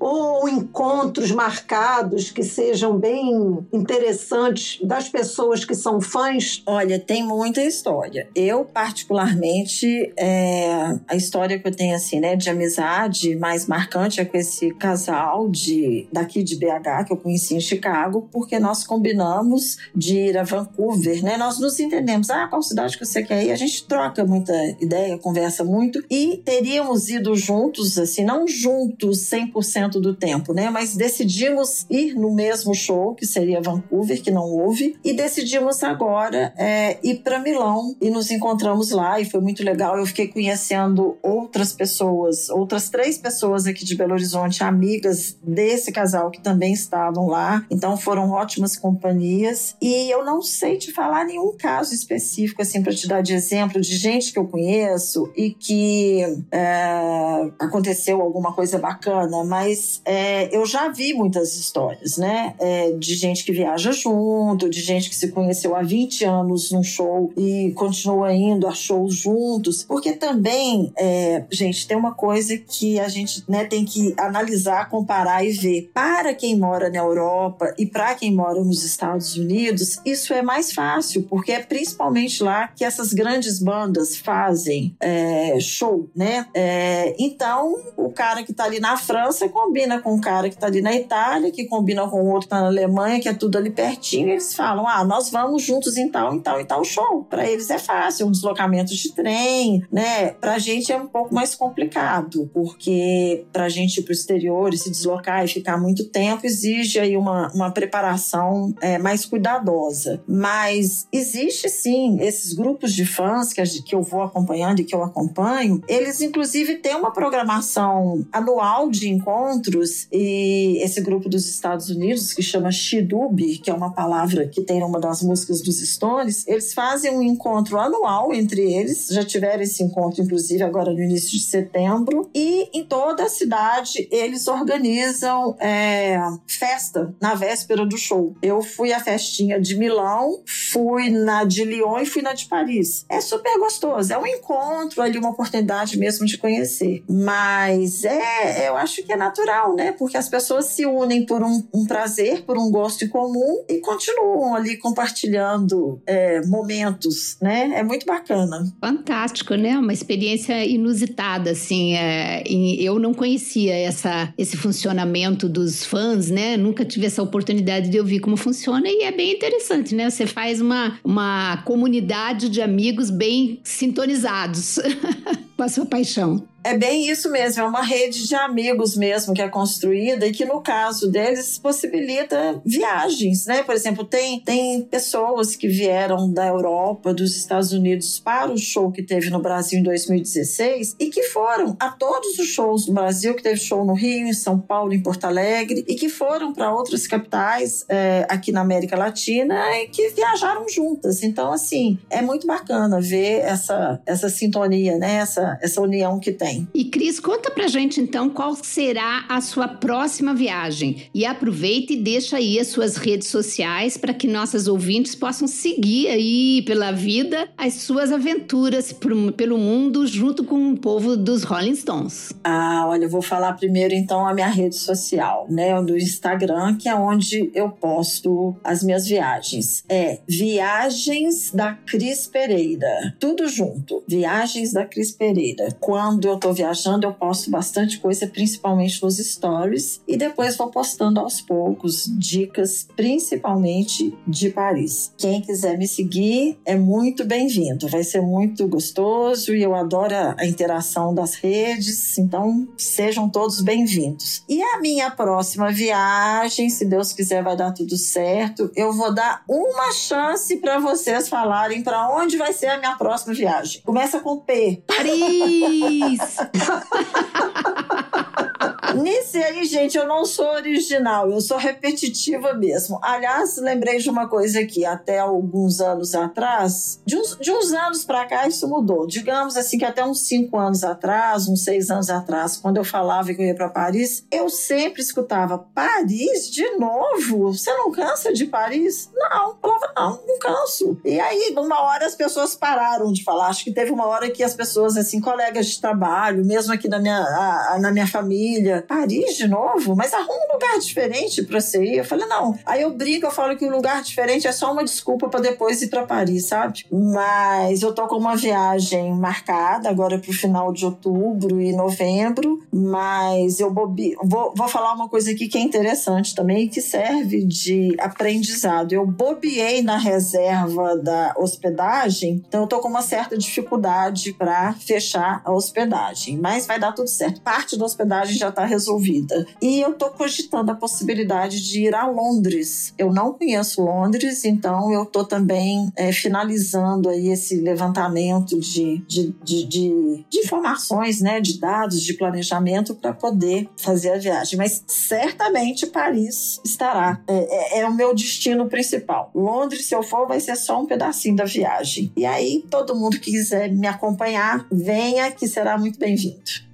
Ou encontros marcados que sejam bem interessantes das pessoas que são fãs? Olha, tem muita história. Eu, particularmente, é, a história que eu tenho, assim, né, de amizade mais marcante é com esse casal de, daqui de BH, que eu conheci em Chicago, porque nós combinamos de ir a Vancouver, né? Nós nos entendemos. Ah, qual cidade que você quer ir? A gente troca muita ideia, conversa muito. E teríamos ido juntos, assim, não juntos 100% do tempo, né? Mas decidimos ir no mesmo show, que seria Vancouver, que não houve, e decidimos agora é, ir para Milão e nos encontramos lá e foi muito legal. Eu fiquei conhecendo outras pessoas, outras três pessoas aqui de Belo Horizonte, amigas desse casal que também estavam lá. Então foram ótimas companhias e eu não sei te falar nenhum caso específico assim para te dar de exemplo de gente que eu conheço e que é, aconteceu alguma coisa bacana, mas é, eu já vi muitas histórias, né? É, de gente que viaja junto, de gente que se conheceu há 20 anos num show e continua indo a shows juntos, porque também, é, gente, tem uma coisa que a gente né, tem que analisar, comparar e ver. Para quem mora na Europa e para quem mora nos Estados Unidos, isso é mais fácil, porque é principalmente lá que essas grandes bandas fazem é, show, né? É, então, o cara que tá ali na França combina com o cara que tá ali na Itália, que combina com outro que tá na Alemanha, que é tudo ali pertinho, eles falam: ah, nós vamos juntos em tal, em tal, em tal show. Para eles é fácil, um deslocamento de trem, né? Pra gente é um pouco mais complicado, porque pra gente ir pro exterior e se deslocar e ficar muito tempo exige aí uma, uma preparação é, mais cuidadosa. Mas existe sim esses grupos de fãs que, que eu vou acompanhando e que eu acompanho, eles inclusive têm uma programação anual de encontros e esse grupo dos Estados Unidos que chama Shidub, que é uma palavra que tem uma das músicas dos Stones, eles fazem um encontro anual entre eles, já tiveram esse encontro inclusive agora no início de setembro e em toda a cidade eles organizam é, festa na véspera do show. Eu fui à festinha de Milão, fui na de Lyon e fui na de Paris. É super gostoso, é um encontro ali, uma oportunidade mesmo de conhecer. Mas é, eu acho que é natural, né? Porque as pessoas se unem por um, um prazer, por um gosto em comum e continuam ali compartilhando é, momentos, né? É muito bacana. Fantástico, né? Uma experiência inusitada, assim. É, eu não conhecia essa, esse funcionamento dos fãs, né? Nunca tive essa oportunidade de ouvir como funciona e é bem interessante, né? Você faz uma, uma comunidade de amigos bem sintonizados com a sua paixão. É bem isso mesmo, é uma rede de amigos mesmo que é construída e que no caso deles possibilita viagens, né? Por exemplo, tem, tem pessoas que vieram da Europa, dos Estados Unidos para o show que teve no Brasil em 2016 e que foram a todos os shows do Brasil, que teve show no Rio, em São Paulo, em Porto Alegre e que foram para outras capitais é, aqui na América Latina e que viajaram juntas. Então, assim, é muito bacana ver essa, essa sintonia, né? Essa, essa união que tem. E Cris, conta pra gente então qual será a sua próxima viagem. E aproveita e deixa aí as suas redes sociais para que nossas ouvintes possam seguir aí pela vida as suas aventuras pelo mundo junto com o povo dos Rolling Stones. Ah, olha, eu vou falar primeiro então a minha rede social, né, do Instagram, que é onde eu posto as minhas viagens. É Viagens da Cris Pereira. Tudo junto. Viagens da Cris Pereira. Quando eu tô viajando, eu posto bastante coisa, principalmente nos stories, e depois vou postando aos poucos dicas, principalmente de Paris. Quem quiser me seguir é muito bem-vindo, vai ser muito gostoso e eu adoro a interação das redes, então sejam todos bem-vindos. E a minha próxima viagem, se Deus quiser, vai dar tudo certo. Eu vou dar uma chance para vocês falarem para onde vai ser a minha próxima viagem. Começa com P. Paris! Nesse aí, gente, eu não sou original, eu sou repetitiva mesmo. Aliás, lembrei de uma coisa aqui, até alguns anos atrás, de uns, de uns anos para cá isso mudou. Digamos assim que até uns cinco anos atrás, uns seis anos atrás, quando eu falava que eu ia para Paris, eu sempre escutava Paris de novo? Você não cansa de Paris? Não, não, não canso. E aí, uma hora as pessoas pararam de falar. Acho que teve uma hora que as pessoas, assim, colegas de trabalho, mesmo aqui na minha, a, na minha família, Paris de novo? Mas arruma um lugar diferente pra você ir. Eu falei, não. Aí eu brinco, eu falo que o um lugar diferente é só uma desculpa para depois ir para Paris, sabe? Mas eu tô com uma viagem marcada agora pro final de outubro e novembro, mas eu bobi... vou, vou falar uma coisa aqui que é interessante também, que serve de aprendizado. Eu bobiei na reserva da hospedagem, então eu tô com uma certa dificuldade para fechar a hospedagem, mas vai dar tudo certo. Parte da hospedagem já tá resolvida. E eu estou cogitando a possibilidade de ir a Londres. Eu não conheço Londres, então eu estou também é, finalizando aí esse levantamento de, de, de, de, de informações, né, de dados, de planejamento para poder fazer a viagem. Mas certamente Paris estará. É, é, é, o meu destino principal. Londres, se eu for, vai ser só um pedacinho da viagem. E aí, todo mundo que quiser me acompanhar, venha, que será muito bem-vindo.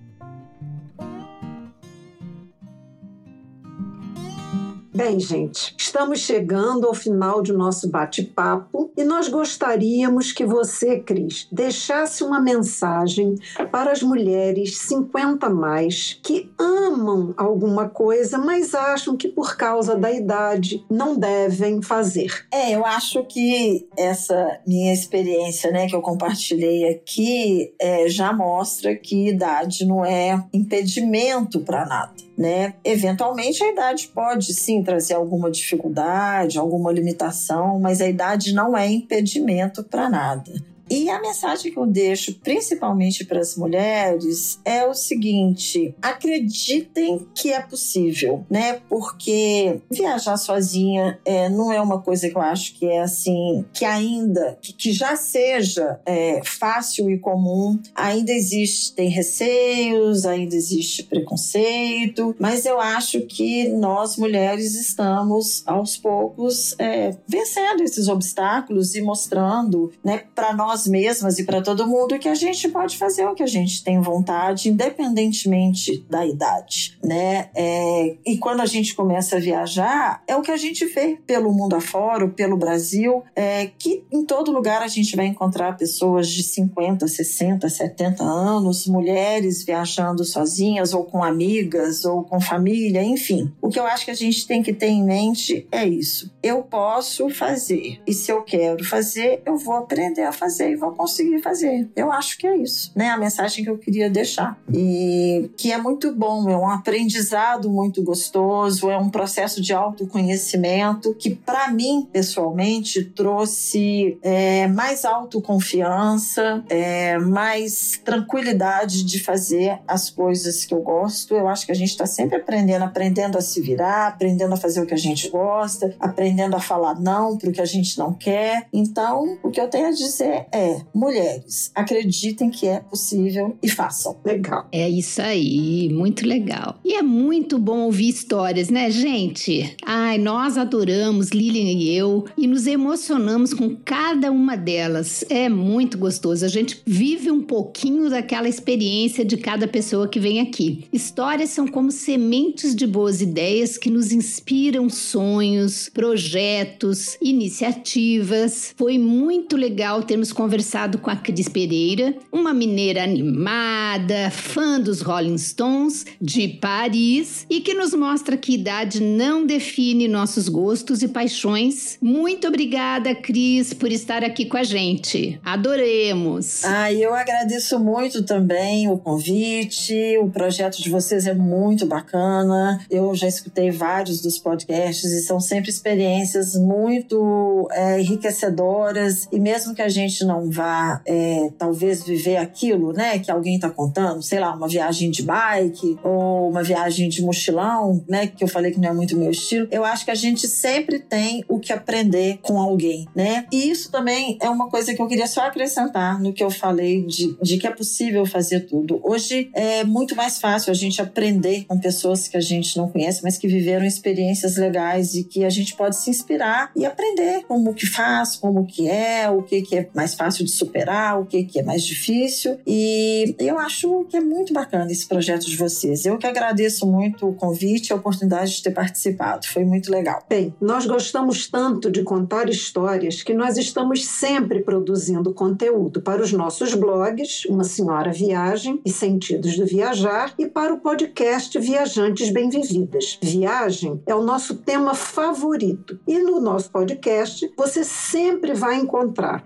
Bem, gente, estamos chegando ao final de nosso bate-papo e nós gostaríamos que você, Cris, deixasse uma mensagem para as mulheres 50 mais que amam alguma coisa, mas acham que por causa da idade não devem fazer. É, eu acho que essa minha experiência, né, que eu compartilhei aqui, é, já mostra que idade não é impedimento para nada né? Eventualmente a idade pode sim trazer alguma dificuldade, alguma limitação, mas a idade não é impedimento para nada. E a mensagem que eu deixo, principalmente para as mulheres, é o seguinte: acreditem que é possível, né? Porque viajar sozinha é, não é uma coisa que eu acho que é assim, que ainda, que, que já seja é, fácil e comum, ainda existem receios, ainda existe preconceito, mas eu acho que nós mulheres estamos aos poucos é, vencendo esses obstáculos e mostrando, né, para nós nós mesmas e para todo mundo que a gente pode fazer o que a gente tem vontade, independentemente da idade, né? É, e quando a gente começa a viajar, é o que a gente vê pelo mundo afora, pelo Brasil, é, que em todo lugar a gente vai encontrar pessoas de 50, 60, 70 anos, mulheres viajando sozinhas ou com amigas ou com família, enfim. O que eu acho que a gente tem que ter em mente é isso. Eu posso fazer e se eu quero fazer, eu vou aprender a fazer e vou conseguir fazer. Eu acho que é isso, né? A mensagem que eu queria deixar. E que é muito bom, é um aprendizado muito gostoso, é um processo de autoconhecimento que, para mim, pessoalmente, trouxe é, mais autoconfiança, é, mais tranquilidade de fazer as coisas que eu gosto. Eu acho que a gente está sempre aprendendo, aprendendo a se virar, aprendendo a fazer o que a gente gosta, aprendendo a falar não para o que a gente não quer. Então, o que eu tenho a dizer é mulheres, acreditem que é possível e façam. Legal. É isso aí, muito legal. E é muito bom ouvir histórias, né, gente? Ai, nós adoramos, Lilian e eu, e nos emocionamos com cada uma delas. É muito gostoso. A gente vive um pouquinho daquela experiência de cada pessoa que vem aqui. Histórias são como sementes de boas ideias que nos inspiram sonhos, projetos, iniciativas. Foi muito legal termos conversado com a Cris Pereira, uma mineira animada, fã dos Rolling Stones, de Paris e que nos mostra que idade não define nossos gostos e paixões. Muito obrigada, Cris, por estar aqui com a gente. Adoremos! Ah, eu agradeço muito também o convite. O projeto de vocês é muito bacana. Eu já escutei vários dos podcasts e são sempre experiências muito é, enriquecedoras. E mesmo que a gente não não vá, é, talvez, viver aquilo, né, que alguém está contando, sei lá, uma viagem de bike ou uma viagem de mochilão, né, que eu falei que não é muito meu estilo, eu acho que a gente sempre tem o que aprender com alguém, né? E isso também é uma coisa que eu queria só acrescentar no que eu falei de, de que é possível fazer tudo. Hoje é muito mais fácil a gente aprender com pessoas que a gente não conhece, mas que viveram experiências legais e que a gente pode se inspirar e aprender como que faz, como que é, o que, que é mais fácil fácil de superar, o que, que é mais difícil. E eu acho que é muito bacana esse projeto de vocês. Eu que agradeço muito o convite e a oportunidade de ter participado. Foi muito legal. Bem, nós gostamos tanto de contar histórias que nós estamos sempre produzindo conteúdo para os nossos blogs, Uma Senhora Viagem e Sentidos do Viajar, e para o podcast Viajantes Bem-Vividas. Viagem é o nosso tema favorito. E no nosso podcast você sempre vai encontrar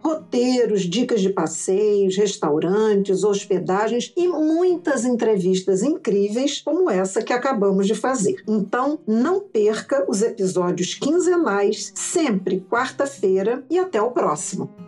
roteiros, dicas de passeios, restaurantes, hospedagens e muitas entrevistas incríveis como essa que acabamos de fazer. Então, não perca os episódios quinzenais, sempre quarta-feira, e até o próximo.